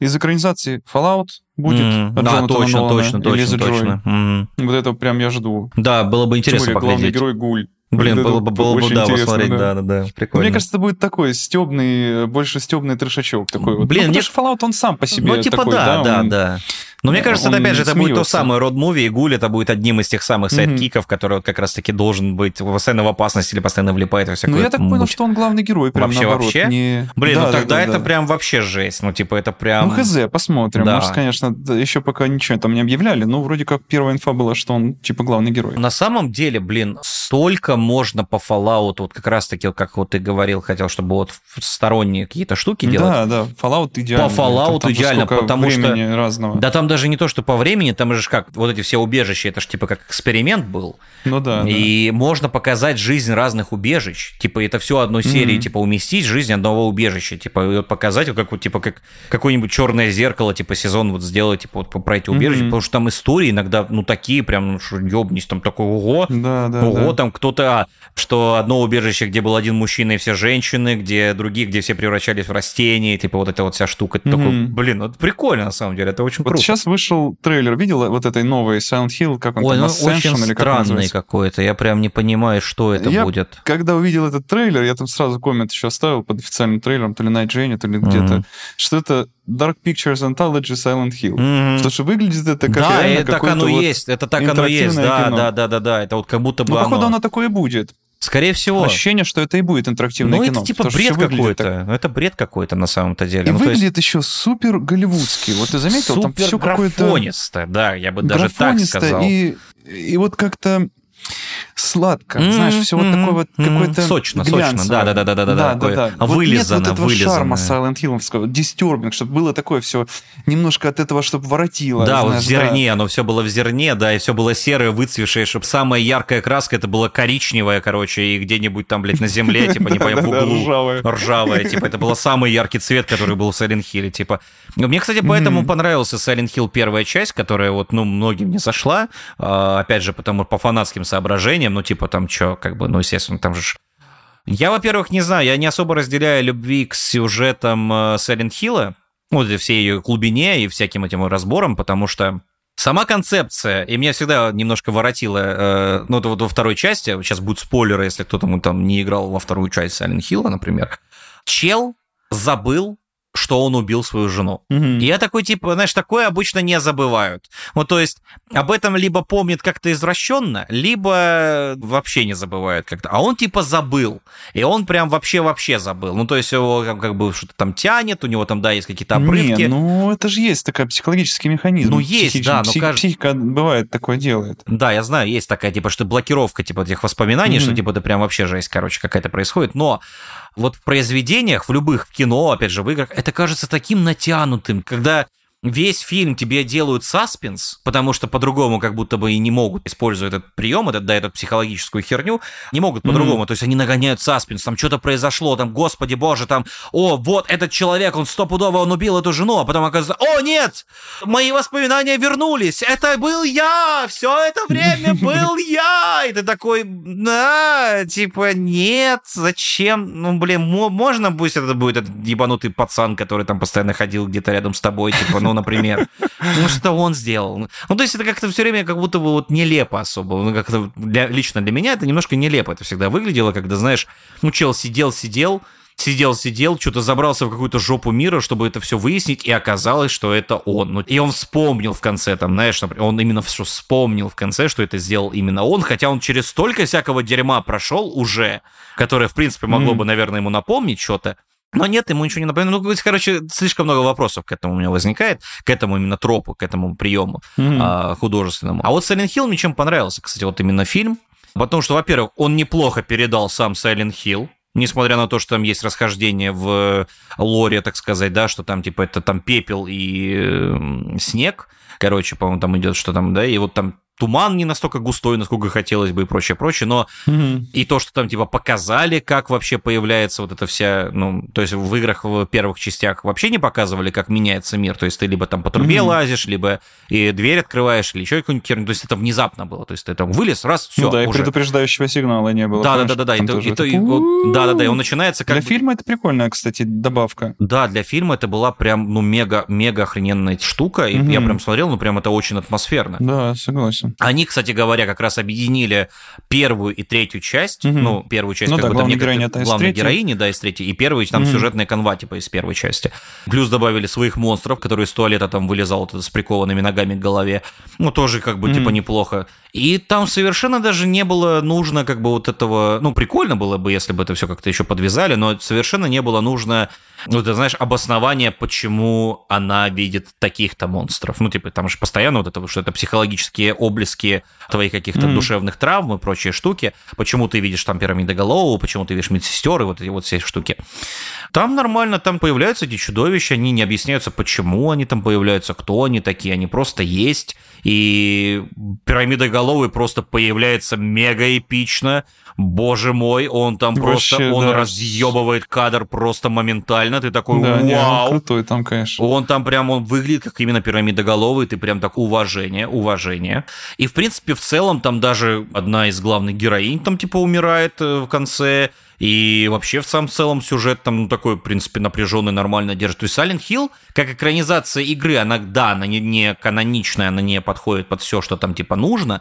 из экранизации Fallout будет mm, от да, точно, Нолана, точно, точно, точно. Mm. Вот это прям я жду. Да, было бы интересно Тем более, главный герой Гуль. Блин, было бы, было бы, да, посмотреть, да, да, да, прикольно. Мне кажется, это будет такой стебный, больше стебный трешачок такой вот. Блин, ну, мне... Fallout, он сам по себе Ну, типа такой, да, да, он... да. Но мне кажется, это, опять же, это будет то самое road movie, и Гуль это будет одним из тех самых sidekick ов, который вот как раз-таки должен быть постоянно в опасности или постоянно влипает во всякую Ну, я так понял, что он главный герой, прям вообще, наоборот. Вообще? Не... Блин, да, ну тогда да, это прям вообще жесть. Ну, типа, это прям... Ну, хз, посмотрим. Да. Может, конечно, еще пока ничего там не объявляли, но вроде как первая инфа была, что он, типа, главный герой. На самом деле, блин, столько можно по Fallout, вот как раз-таки, как вот ты говорил, хотел, чтобы вот сторонние какие-то штуки делать. Да, да, Fallout идеально. По Fallout идеально, потому что... разного. Да там даже не то, что по времени, там же как, вот эти все убежища, это же типа как эксперимент был. Ну да. И да. можно показать жизнь разных убежищ. Типа это все одной серии, mm-hmm. типа уместить жизнь одного убежища. Типа вот показать, как вот типа как какое-нибудь черное зеркало, типа сезон вот сделать, типа вот про эти убежища, mm-hmm. потому что там истории иногда, ну такие прям, ну что ёбнись, там такой, ого, да, да, ого, да. там кто-то, а, что одно убежище, где был один мужчина и все женщины, где другие, где все превращались в растения, типа вот эта вот вся штука. Mm-hmm. Такой, блин, это прикольно на самом деле, это очень вот круто. сейчас вышел трейлер, видел вот этой новой Silent Hill, как он Ой, там, ну, очень или странный какой-то, я прям не понимаю, что это я, будет. когда увидел этот трейлер, я там сразу коммент еще оставил под официальным трейлером, то ли Night Jane, то ли mm-hmm. где-то, что это Dark Pictures Anthology Silent Hill. Mm-hmm. Потому что выглядит это как да, это так оно вот есть, это так оно есть, да, да, да, да, да, это вот как будто бы Ну, оно... походу, оно такое будет. Скорее всего. Ощущение, что это и будет интерактивное ну, кино. это типа бред какой-то. Так... Это бред какой-то на самом-то деле. И ну, выглядит есть... еще супер голливудский. Вот ты заметил, супер там все какое-то... да, я бы даже так сказал. И, и вот как-то сладко, mm-hmm. знаешь, все mm-hmm. вот такое вот mm-hmm. какое-то Сочно, глянцевое. сочно, да-да-да. да, да, да, да, да. А вот вылизано, нет вот этого вылизано. шарма Silent Hill, дистюрбинг, чтобы было такое все немножко от этого, чтобы воротило. Да, знаешь, вот в зерне, да. оно все было в зерне, да, и все было серое, выцвевшее, чтобы самая яркая краска, это была коричневая, короче, и где-нибудь там, блядь, на земле, типа, не пойму, в углу. Ржавая. типа, это был самый яркий цвет, который был в Silent Hill, типа. Мне, кстати, поэтому понравился Silent Hill первая часть, которая вот, ну, многим не зашла, а, опять же, потому по фанатским соображениям, ну, типа, там, что, как бы, ну, естественно, там же я, во-первых, не знаю, я не особо разделяю любви к сюжетам Silent Hill, вот всей ее глубине и всяким этим разборам, потому что Сама концепция, и меня всегда немножко воротило, э, ну, это вот во второй части, сейчас будет спойлеры, если кто-то там не играл во вторую часть Silent Hill, например. Чел забыл что он убил свою жену. Угу. И я такой, типа, знаешь, такое обычно не забывают. Вот, то есть, об этом либо помнят как-то извращенно, либо вообще не забывают как-то. А он, типа, забыл. И он прям вообще-вообще забыл. Ну, то есть, его как, бы что-то там тянет, у него там, да, есть какие-то обрывки. Не, ну, это же есть такой психологический механизм. Ну, есть, да. Но псих, кажд... Психика бывает такое делает. Да, я знаю, есть такая, типа, что блокировка, типа, этих воспоминаний, угу. что, типа, это прям вообще жесть, короче, какая-то происходит. Но вот в произведениях, в любых в кино, опять же, в играх, это кажется таким натянутым, когда весь фильм тебе делают саспенс, потому что по-другому как будто бы и не могут, используя этот прием, этот, да, эту психологическую херню, не могут по-другому, mm-hmm. то есть они нагоняют саспенс, там что-то произошло, там, господи боже, там, о, вот этот человек, он стопудово, он убил эту жену, а потом оказывается, о, нет, мои воспоминания вернулись, это был я, все это время был я, и ты такой, да, типа, нет, зачем? Ну, блин, можно пусть это будет этот ебанутый пацан, который там постоянно ходил где-то рядом с тобой, типа, ну, например. Ну, что он сделал? Ну, то есть это как-то все время как будто бы вот нелепо особо. Ну, как-то для, лично для меня это немножко нелепо это всегда выглядело, когда, знаешь, ну, чел сидел, сидел, сидел, сидел, что-то забрался в какую-то жопу мира, чтобы это все выяснить, и оказалось, что это он. Ну, и он вспомнил в конце, там, знаешь, он именно что вспомнил в конце, что это сделал именно он, хотя он через столько всякого дерьма прошел уже, которое, в принципе, могло mm. бы, наверное, ему напомнить что-то. Но нет, ему ничего не напоминает. Ну, короче, слишком много вопросов к этому у меня возникает, к этому именно тропу, к этому приему mm-hmm. а, художественному. А вот Silent Hill мне чем понравился, кстати, вот именно фильм. Потому что, во-первых, он неплохо передал сам Silent Hill, несмотря на то, что там есть расхождение в лоре, так сказать, да, что там типа это там пепел и э, снег, короче, по-моему, там идет, что там, да, и вот там туман не настолько густой, насколько хотелось бы и прочее, прочее, но угу. и то, что там типа показали, как вообще появляется вот эта вся, ну, то есть в играх в первых частях вообще не показывали, как меняется мир, то есть ты либо там по трубе угу. лазишь, либо и дверь открываешь, или еще какую-нибудь херню, то есть это внезапно было, то есть ты там вылез, раз, все, Ну да, уже. и предупреждающего сигнала не было. Да, да, да, да, да, и, он начинается как Для фильма это прикольная, кстати, добавка. Да, для фильма это была прям, ну, мега, мега охрененная штука, и я прям смотрел, ну, прям это очень атмосферно. Да, согласен. Они, кстати говоря, как раз объединили первую и третью часть. Угу. Ну, первую часть, ну, как да, бы героиня, это главной героини, да, из третьей, и первую там угу. сюжетная канва, типа, из первой части. Плюс добавили своих монстров, которые из туалета там вылезал вот с прикованными ногами к голове. Ну, тоже как бы, угу. типа, неплохо. И там совершенно даже не было нужно как бы вот этого... Ну, прикольно было бы, если бы это все как-то еще подвязали, но совершенно не было нужно ну, ты знаешь, обоснование, почему она видит таких-то монстров. Ну, типа, там же постоянно вот это, что это психологические облески твоих каких-то mm-hmm. душевных травм и прочие штуки. Почему ты видишь там пирамидоголового, почему ты видишь медсестер и вот эти вот все штуки. Там нормально, там появляются эти чудовища, они не объясняются, почему они там появляются, кто они такие, они просто есть. И пирамидоголовый просто появляется мега эпично, боже мой, он там Вообще, просто, он да. разъебывает кадр просто моментально, ты такой, да, вау. Не, он крутой там, конечно. Он там прям, он выглядит как именно пирамидоголовый, ты прям так, уважение, уважение. И, в принципе, в целом там даже одна из главных героинь там типа умирает э, в конце, и вообще в самом целом сюжет там ну, такой, в принципе, напряженный, нормально держит. То есть Silent Hill, как экранизация игры, она, да, она не, не каноничная, она не подходит под все, что там типа нужно,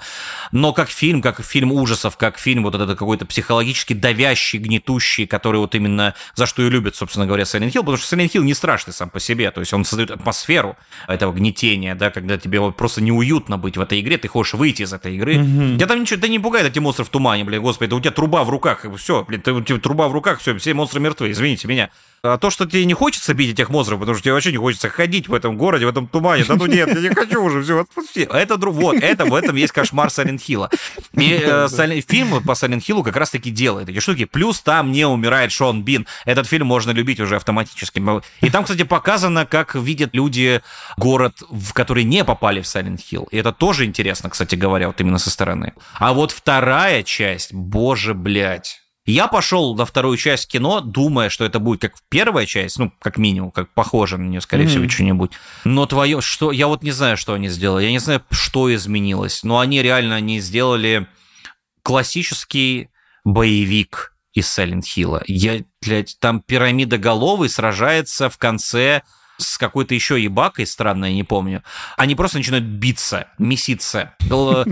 но как фильм, как фильм ужасов, как фильм вот этот какой-то психологически давящий, гнетущий, который вот именно за что и любит, собственно говоря, Silent Hill, потому что Silent Hill не страшный сам по себе, то есть он создает атмосферу этого гнетения, да, когда тебе вот просто неуютно быть в этой игре, ты хочешь выйти из этой игры. Mm-hmm. Тебя там ничего, да не пугает эти монстры в тумане, блин, господи, да у тебя труба в руках, и все, блин, ты типа, труба в руках, все, все монстры мертвы, извините меня. А то, что тебе не хочется бить этих монстров, потому что тебе вообще не хочется ходить в этом городе, в этом тумане, да ну нет, я не хочу уже, все, отпусти. Это, вот, это, в этом есть кошмар Hill. И э, фильм по Hill как раз-таки делает эти штуки. Плюс там не умирает Шон Бин. Этот фильм можно любить уже автоматически. И там, кстати, показано, как видят люди город, в который не попали в Hill. И это тоже интересно, кстати говоря, вот именно со стороны. А вот вторая часть, боже, блядь. Я пошел на вторую часть кино, думая, что это будет как первая часть, ну, как минимум, как похоже на нее, скорее mm-hmm. всего, что-нибудь. Но твое, что, я вот не знаю, что они сделали, я не знаю, что изменилось, но они реально, они сделали классический боевик из Silent Hill. Я, блядь, там пирамида головы сражается в конце с какой-то еще ебакой странной, не помню, они просто начинают биться, меситься,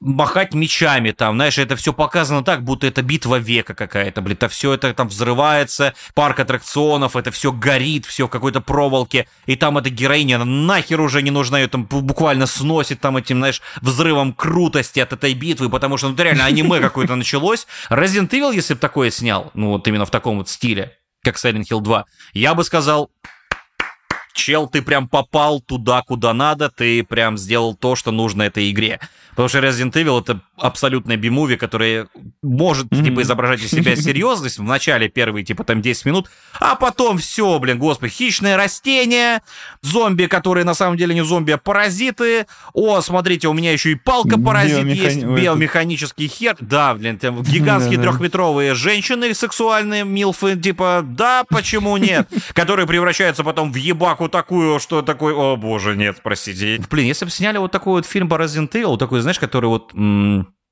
махать мечами там, знаешь, это все показано так, будто это битва века какая-то, блин, это все это там взрывается, парк аттракционов, это все горит, все в какой-то проволоке, и там эта героиня, она нахер уже не нужна, ее там буквально сносит там этим, знаешь, взрывом крутости от этой битвы, потому что, ну, реально аниме какое-то началось. Resident Evil, если бы такое снял, ну, вот именно в таком вот стиле, как Silent Hill 2, я бы сказал, чел, ты прям попал туда, куда надо, ты прям сделал то, что нужно этой игре. Потому что Resident Evil это абсолютная би-муви, которая может, mm-hmm. типа, изображать из себя серьезность в начале первые, типа, там, 10 минут, а потом все, блин, господи, хищное растение, зомби, которые на самом деле не зомби, а паразиты. О, смотрите, у меня еще и палка-паразит Биомехани... есть, биомеханический хер. Да, блин, там гигантские трехметровые женщины сексуальные, милфы, типа, да, почему нет? Которые превращаются потом в ебаку такую, что такой, о боже, нет, простите. Блин, если бы сняли вот такой вот фильм Resident Evil, такой, знаешь, который вот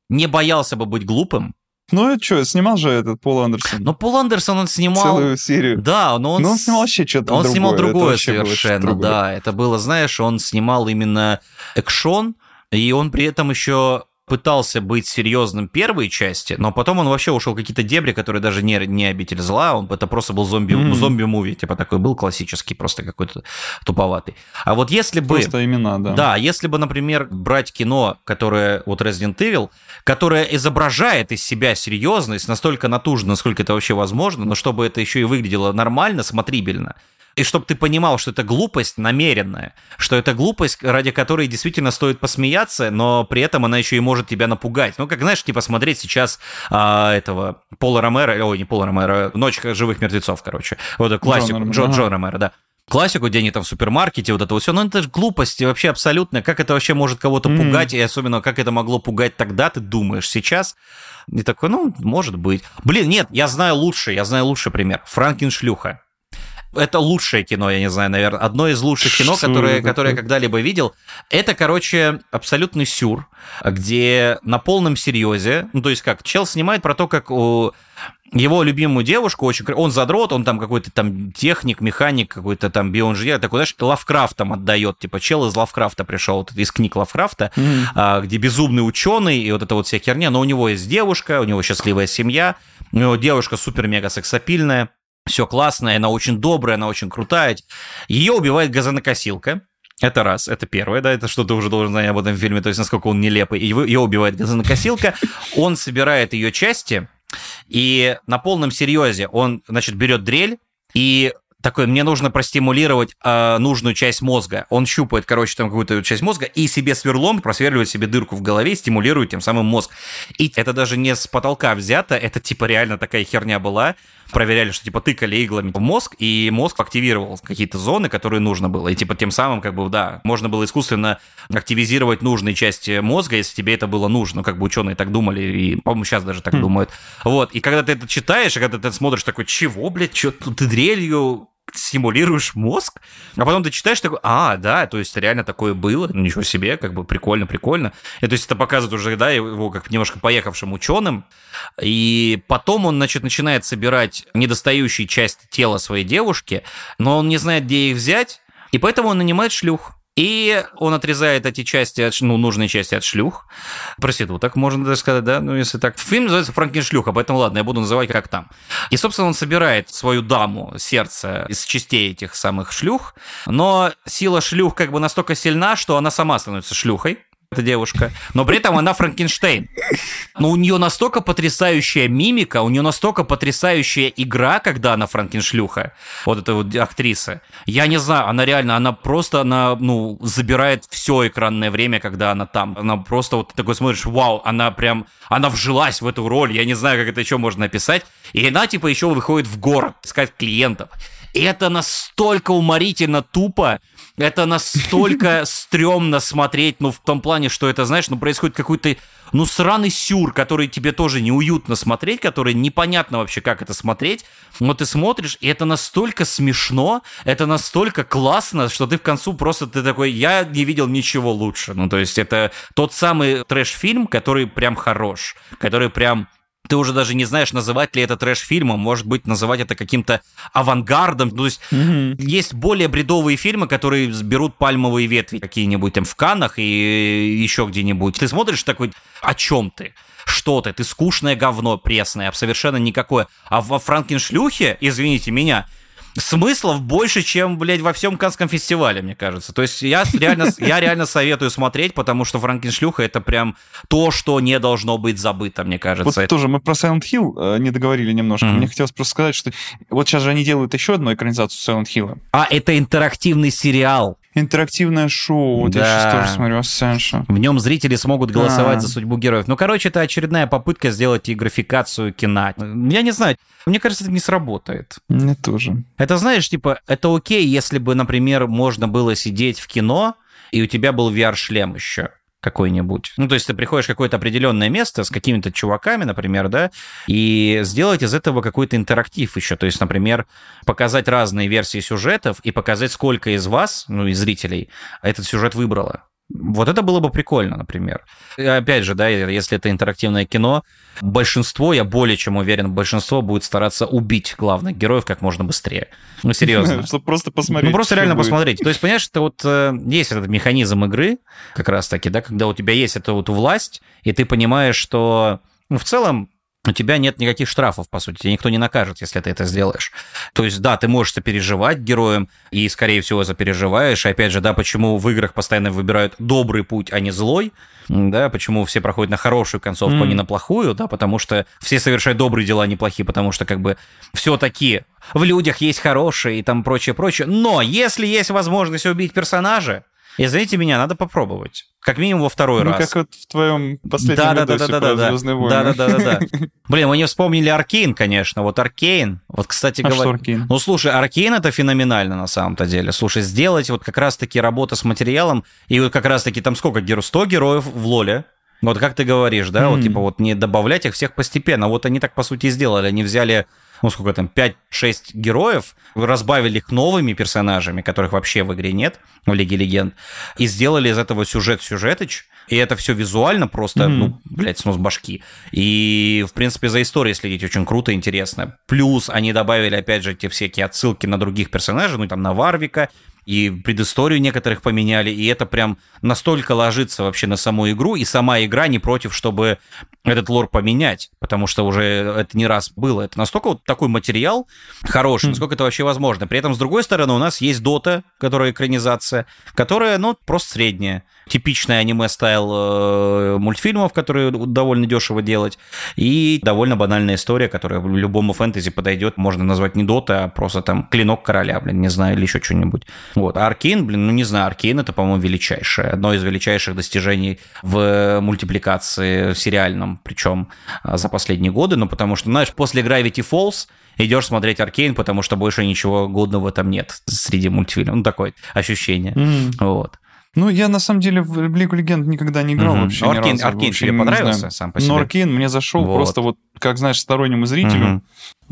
не боялся бы быть глупым, ну, это что, снимал же этот Пол Андерсон. Но Пол Андерсон, он снимал... Целую серию. Да, но он... Но он снимал вообще что-то Он другое. снимал Это другое что-то совершенно, другое. да. Это было, знаешь, он снимал именно экшон, и он при этом еще пытался быть серьезным первой части, но потом он вообще ушел в какие-то дебри, которые даже не, не обитель зла, он, это просто был зомби, Мгм. зомби-муви, типа такой был классический, просто какой-то туповатый. А вот если бы... Просто имена, да. Да, если бы, например, брать кино, которое, вот Resident Evil, которое изображает из себя серьезность настолько натужно, насколько это вообще возможно, но чтобы это еще и выглядело нормально, смотрибельно, и чтобы ты понимал, что это глупость намеренная, что это глупость, ради которой действительно стоит посмеяться, но при этом она еще и может тебя напугать. Ну, как знаешь, типа смотреть сейчас а, этого Пола Ромера, ой, не Пола Ромера, «Ночь живых мертвецов», короче. Вот классику, Джо, ага. Джо Ромеро, да классику, где они там в супермаркете, вот это вот все, ну это же глупости вообще абсолютно, как это вообще может кого-то Мгм. пугать, и особенно как это могло пугать тогда, ты думаешь, сейчас, и такой, ну, может быть. Блин, нет, я знаю лучше, я знаю лучший пример, Франкеншлюха. Это лучшее кино, я не знаю, наверное, одно из лучших кино, Что которое, это которое я когда-либо видел. Это, короче, абсолютный сюр, где на полном серьезе, ну, то есть как, чел снимает про то, как у его любимую девушку, очень, он задрот, он там какой-то там техник, механик, какой-то там биоинженер, такой, знаешь, Лавкрафтом отдает, типа, чел из Лавкрафта пришел, вот из книг Лавкрафта, а, где безумный ученый и вот эта вот вся херня, но у него есть девушка, у него счастливая семья, у него девушка супер-мега сексапильная, все классно, и она очень добрая, она очень крутая. Ее убивает газонокосилка. Это раз, это первое, да, это что ты уже должен знать об этом фильме, то есть насколько он нелепый. Его, ее убивает газонокосилка, он собирает ее части, и на полном серьезе он, значит, берет дрель и такой, мне нужно простимулировать э, нужную часть мозга. Он щупает, короче, там какую-то часть мозга и себе сверлом просверливает себе дырку в голове, стимулирует тем самым мозг. И это даже не с потолка взято, это типа реально такая херня была. Проверяли, что типа тыкали иглами в мозг, и мозг активировал какие-то зоны, которые нужно было. И типа тем самым, как бы, да, можно было искусственно активизировать нужные части мозга, если тебе это было нужно. Ну, как бы ученые так думали, и, по-моему, сейчас даже так Хм. думают. Вот, и когда ты это читаешь, и когда ты смотришь такой, чего, блядь, что ты дрелью стимулируешь мозг, а потом ты читаешь такой, а, да, то есть реально такое было, ничего себе, как бы прикольно, прикольно. И то есть это показывает уже, да, его как немножко поехавшим ученым, и потом он, значит, начинает собирать недостающие части тела своей девушки, но он не знает, где их взять, и поэтому он нанимает шлюх. И он отрезает эти части, от, ну, нужные части от шлюх, проституток, можно даже сказать, да, ну, если так. Фильм называется «Франкеншлюха», поэтому ладно, я буду называть как там. И, собственно, он собирает свою даму, сердце, из частей этих самых шлюх, но сила шлюх как бы настолько сильна, что она сама становится шлюхой, эта девушка, но при этом она Франкенштейн. Но у нее настолько потрясающая мимика, у нее настолько потрясающая игра, когда она Франкеншлюха, вот эта вот актриса. Я не знаю, она реально, она просто, она, ну, забирает все экранное время, когда она там. Она просто вот такой смотришь, вау, она прям, она вжилась в эту роль, я не знаю, как это еще можно описать. И она, типа, еще выходит в город искать клиентов. И это настолько уморительно тупо, это настолько стрёмно смотреть, ну, в том плане, что это, знаешь, ну, происходит какой-то, ну, сраный сюр, который тебе тоже неуютно смотреть, который непонятно вообще, как это смотреть, но ты смотришь, и это настолько смешно, это настолько классно, что ты в концу просто ты такой, я не видел ничего лучше. Ну, то есть это тот самый трэш-фильм, который прям хорош, который прям ты уже даже не знаешь, называть ли это трэш-фильмом, может быть, называть это каким-то авангардом. Ну, то есть Мгм. есть более бредовые фильмы, которые берут пальмовые ветви какие-нибудь там в Канах и еще где-нибудь. Ты смотришь такой, о чем ты? Что ты? Ты скучное говно пресное, совершенно никакое. А во Франкеншлюхе, извините меня, смыслов больше, чем, блядь, во всем Канском фестивале, мне кажется. То есть я реально, я реально советую смотреть, потому что Франкеншлюха это прям то, что не должно быть забыто, мне кажется. Вот тоже мы про Silent Hill э, не договорили немножко. Мгм. Мне хотелось просто сказать, что вот сейчас же они делают еще одну экранизацию Silent Hill. А это интерактивный сериал. Интерактивное шоу. Вот я Да. сейчас тоже смотрю Ascension. В нем зрители смогут голосовать А. за судьбу героев. Ну, короче, это очередная попытка сделать и графикацию кино. Я не знаю, мне кажется, это не сработает. Мне тоже. Это, знаешь, типа, это окей, если бы, например, можно было сидеть в кино, и у тебя был VR-шлем еще какой-нибудь. Ну, то есть ты приходишь в какое-то определенное место с какими-то чуваками, например, да, и сделать из этого какой-то интерактив еще. То есть, например, показать разные версии сюжетов и показать, сколько из вас, ну, из зрителей, этот сюжет выбрало. Вот это было бы прикольно, например. И опять же, да, если это интерактивное кино, большинство, я более чем уверен, большинство будет стараться убить главных героев как можно быстрее. Ну, серьезно. Чтобы просто посмотреть. Ну, просто реально будет. посмотреть. То есть, понимаешь, это вот э, есть этот механизм игры, как раз-таки, да, когда у тебя есть эта вот власть, и ты понимаешь, что ну, в целом у тебя нет никаких штрафов, по сути, тебя никто не накажет, если ты это сделаешь. То есть, да, ты можешь сопереживать героям, и, скорее всего, запереживаешь. И, опять же, да, почему в играх постоянно выбирают добрый путь, а не злой, да, почему все проходят на хорошую концовку, mm. а не на плохую, да, потому что все совершают добрые дела, а не плохие, потому что, как бы, все-таки в людях есть хорошие и там прочее-прочее. Но если есть возможность убить персонажа, Извините меня, надо попробовать. Как минимум во второй ну, раз. как вот в твоем последнем да, да, да, да, да, да, Звездные войны. Да, да, да, да, да. Блин, мы не вспомнили Аркейн, конечно. Вот Аркейн. Вот, кстати а говоря. Аркейн? Ну, слушай, Аркейн это феноменально на самом-то деле. Слушай, сделать вот как раз-таки работа с материалом, и вот как раз-таки там сколько героев? 100 героев в Лоле. Вот как ты говоришь, да, mm. вот типа вот не добавлять их всех постепенно. Вот они так по сути и сделали. Они взяли ну, сколько там, 5-6 героев, разбавили их новыми персонажами, которых вообще в игре нет, в Лиге Легенд, и сделали из этого сюжет-сюжетыч, и это все визуально просто, mm-hmm. ну, блядь, снос башки. И, в принципе, за историей следить очень круто и интересно. Плюс они добавили, опять же, эти всякие отсылки на других персонажей, ну, там, на Варвика, и предысторию некоторых поменяли, и это прям настолько ложится вообще на саму игру, и сама игра не против, чтобы этот лор поменять, потому что уже это не раз было. Это настолько вот такой материал хороший, mm. насколько это вообще возможно. При этом, с другой стороны, у нас есть Дота, которая экранизация, которая, ну, просто средняя. Типичный аниме- style э, мультфильмов, которые довольно дешево делать, и довольно банальная история, которая любому фэнтези подойдет. Можно назвать не Дота, а просто там Клинок Короля, блин, не знаю, или еще что-нибудь. Вот. А Arcane, блин, ну не знаю, Arcane это, по-моему, величайшее, одно из величайших достижений в мультипликации в сериальном, причем а, за последние годы, ну потому что, знаешь, после Gravity Falls идешь смотреть Arcane, потому что больше ничего годного там нет среди мультфильмов. Ну, такое ощущение. Mm. Вот. Ну, я на самом деле в Лигу Легенд никогда не играл mm-hmm. вообще. Arcane, ни разу. Arcane тебе понравился сам по себе? Ну, Arcane мне зашел вот. просто вот, как знаешь, стороннему зрителю. Mm-hmm.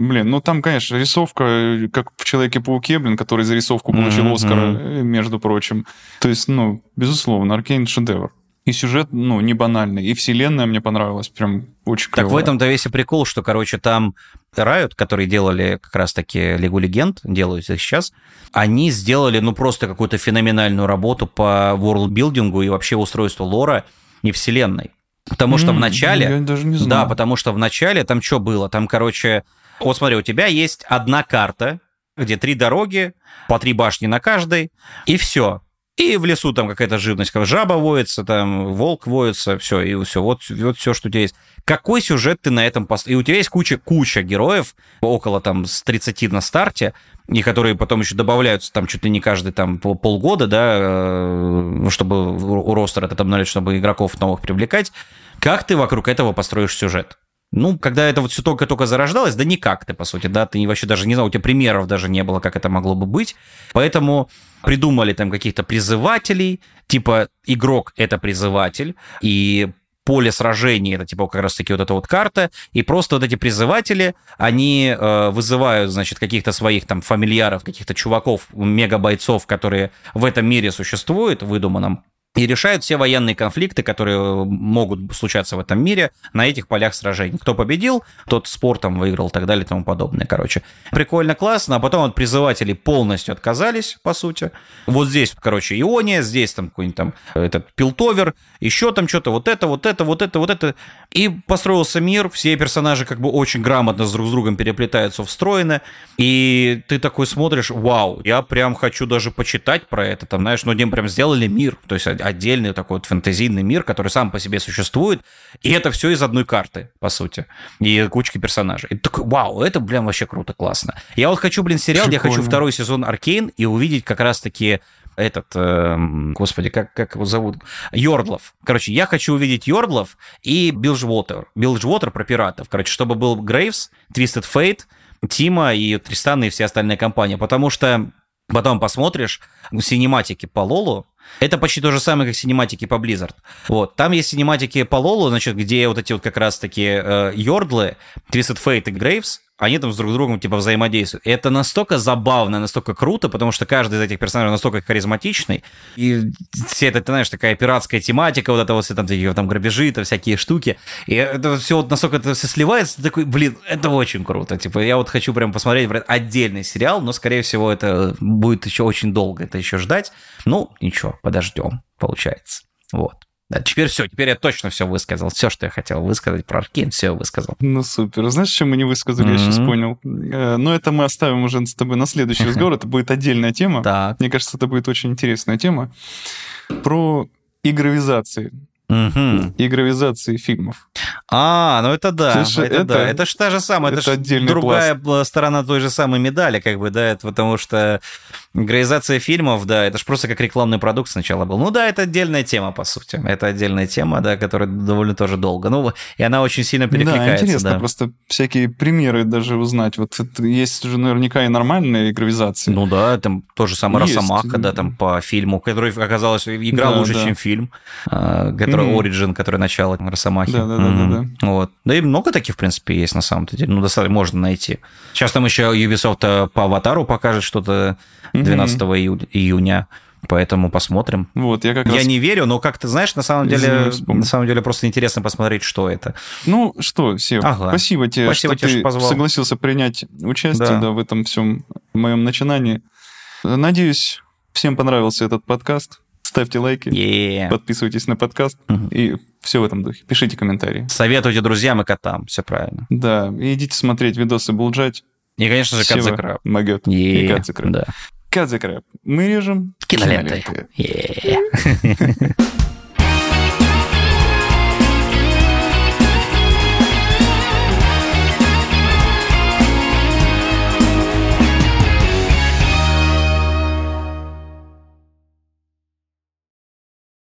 Блин, ну там, конечно, рисовка, э, как в Человеке-пауке, блин, который за рисовку получил mm-hmm. Оскара, э, между прочим. То есть, ну, безусловно, Arcane шедевр. И сюжет, ну, не банальный. И вселенная мне понравилась прям очень клево. Так в этом-то весь и прикол, что, короче, там Riot, которые делали как раз-таки Лигу Легенд, делают их сейчас, они сделали, ну, просто какую-то феноменальную работу по ворлдбилдингу и вообще устройству лора и вселенной. Потому что mm, в начале... Я даже не знаю. Да, потому что в начале там что было? Там, короче... Вот смотри, у тебя есть одна карта, где три дороги, по три башни на каждой, и все. И в лесу там какая-то живность, как жаба воется, там волк воется, все, и все, вот, вот все, что у тебя есть. Какой сюжет ты на этом пост... И у тебя есть куча, куча героев, около там с 30 на старте, и которые потом еще добавляются там чуть ли не каждый там полгода, да, э, чтобы у ростера это обновлять, чтобы игроков новых привлекать. Как ты вокруг этого построишь сюжет? Ну, когда это вот все только-только зарождалось, да никак ты, по сути, да, ты вообще даже не знал, у тебя примеров даже не было, как это могло бы быть. Поэтому придумали там каких-то призывателей, типа игрок — это призыватель, и поле сражений, это типа как раз-таки вот эта вот карта, и просто вот эти призыватели, они э, вызывают, значит, каких-то своих там фамильяров, каких-то чуваков, мега-бойцов, которые в этом мире существуют, выдуманном, и решают все военные конфликты, которые могут случаться в этом мире на этих полях сражений. Кто победил, тот спортом выиграл и так далее и тому подобное. Короче, прикольно, классно. А потом от призывателей полностью отказались, по сути. Вот здесь, короче, Иония, здесь там какой-нибудь там этот Пилтовер, еще там что-то, вот это, вот это, вот это, вот это. И построился мир, все персонажи как бы очень грамотно с друг с другом переплетаются, встроены. И ты такой смотришь, вау, я прям хочу даже почитать про это, там, знаешь, ну, они прям сделали мир, то есть отдельный такой вот фэнтезийный мир, который сам по себе существует, и это все из одной карты, по сути, и кучки персонажей. И такой, вау, это, блин, вообще круто, классно. Я вот хочу, блин, сериал, Прикольно. я хочу второй сезон Arcane и увидеть как раз-таки этот, э, господи, как, как его зовут? Йордлов. Короче, я хочу увидеть Йордлов и Bilgewater. Bilgewater про пиратов. Короче, чтобы был Graves, Twisted Fate, Тимо и Тристана и вся остальная компания. Потому что потом посмотришь синематики по Лолу, это почти то же самое, как синематики по Blizzard. Вот. Там есть синематики по Лолу, значит, где вот эти вот как раз-таки э, Йордлы, Twisted Fate и Грейвс, они там с друг другом типа взаимодействуют. И это настолько забавно, настолько круто, потому что каждый из этих персонажей настолько харизматичный, и все это, ты знаешь, такая пиратская тематика, вот это вот все там, такие, там грабежи, это всякие штуки, и это все вот настолько это все сливается, такой, блин, это очень круто, типа, я вот хочу прям посмотреть отдельный сериал, но, скорее всего, это будет еще очень долго это еще ждать, ну, ничего, подождем, получается, вот. Да, теперь все, теперь я точно все высказал. Все, что я хотел высказать про Аркейн, все высказал. Ну, супер. Знаешь, чем мы не высказали, mm-hmm. я сейчас понял? Э, ну, это мы оставим уже с тобой на следующий разговор. Это будет отдельная тема. Так. Мне кажется, это будет очень интересная тема. Про игровизации. Угу. Игровизации фильмов. А, ну это да, Слушай, это, это да. Это же та же самая, это, это же другая пласт. сторона той же самой медали, как бы, да, это потому что Гроизация фильмов, да, это же просто как рекламный продукт сначала был. Ну да, это отдельная тема, по сути. Это отдельная тема, да, которая довольно тоже долго. Ну, и она очень сильно перекликается. Да, интересно да. просто всякие примеры даже узнать. Вот есть же наверняка и нормальные игровизации. Ну да, там тоже есть. Росомаха, да, там по фильму, который оказалось игра да, лучше, да. чем фильм, а, который mm-hmm. Origin, который начало Росомахи. Да, да, да, mm-hmm. да, да. Вот. Да и много таких, в принципе, есть на самом деле. Ну, достаточно можно найти. Сейчас там еще Ubisoft по аватару покажет что-то 12 mm-hmm. июня. Поэтому посмотрим. Вот, я как Я раз... не верю, но как ты знаешь, на самом деле, на самом деле просто интересно посмотреть, что это. Ну что, Сев, ага. спасибо тебе, спасибо что тебе, ты позвал. согласился принять участие да. Да, в этом всем моем начинании. Надеюсь, всем понравился этот подкаст. Ставьте лайки, yeah. подписывайтесь на подкаст угу. и все в этом духе. Пишите комментарии. Советуйте друзьям и котам, все правильно. Да, и идите смотреть видосы Булджать. И, конечно же, Кадзе Могет. И Кадзе Да. Кадзе Мы режем киноленты. киноленты. Yeah.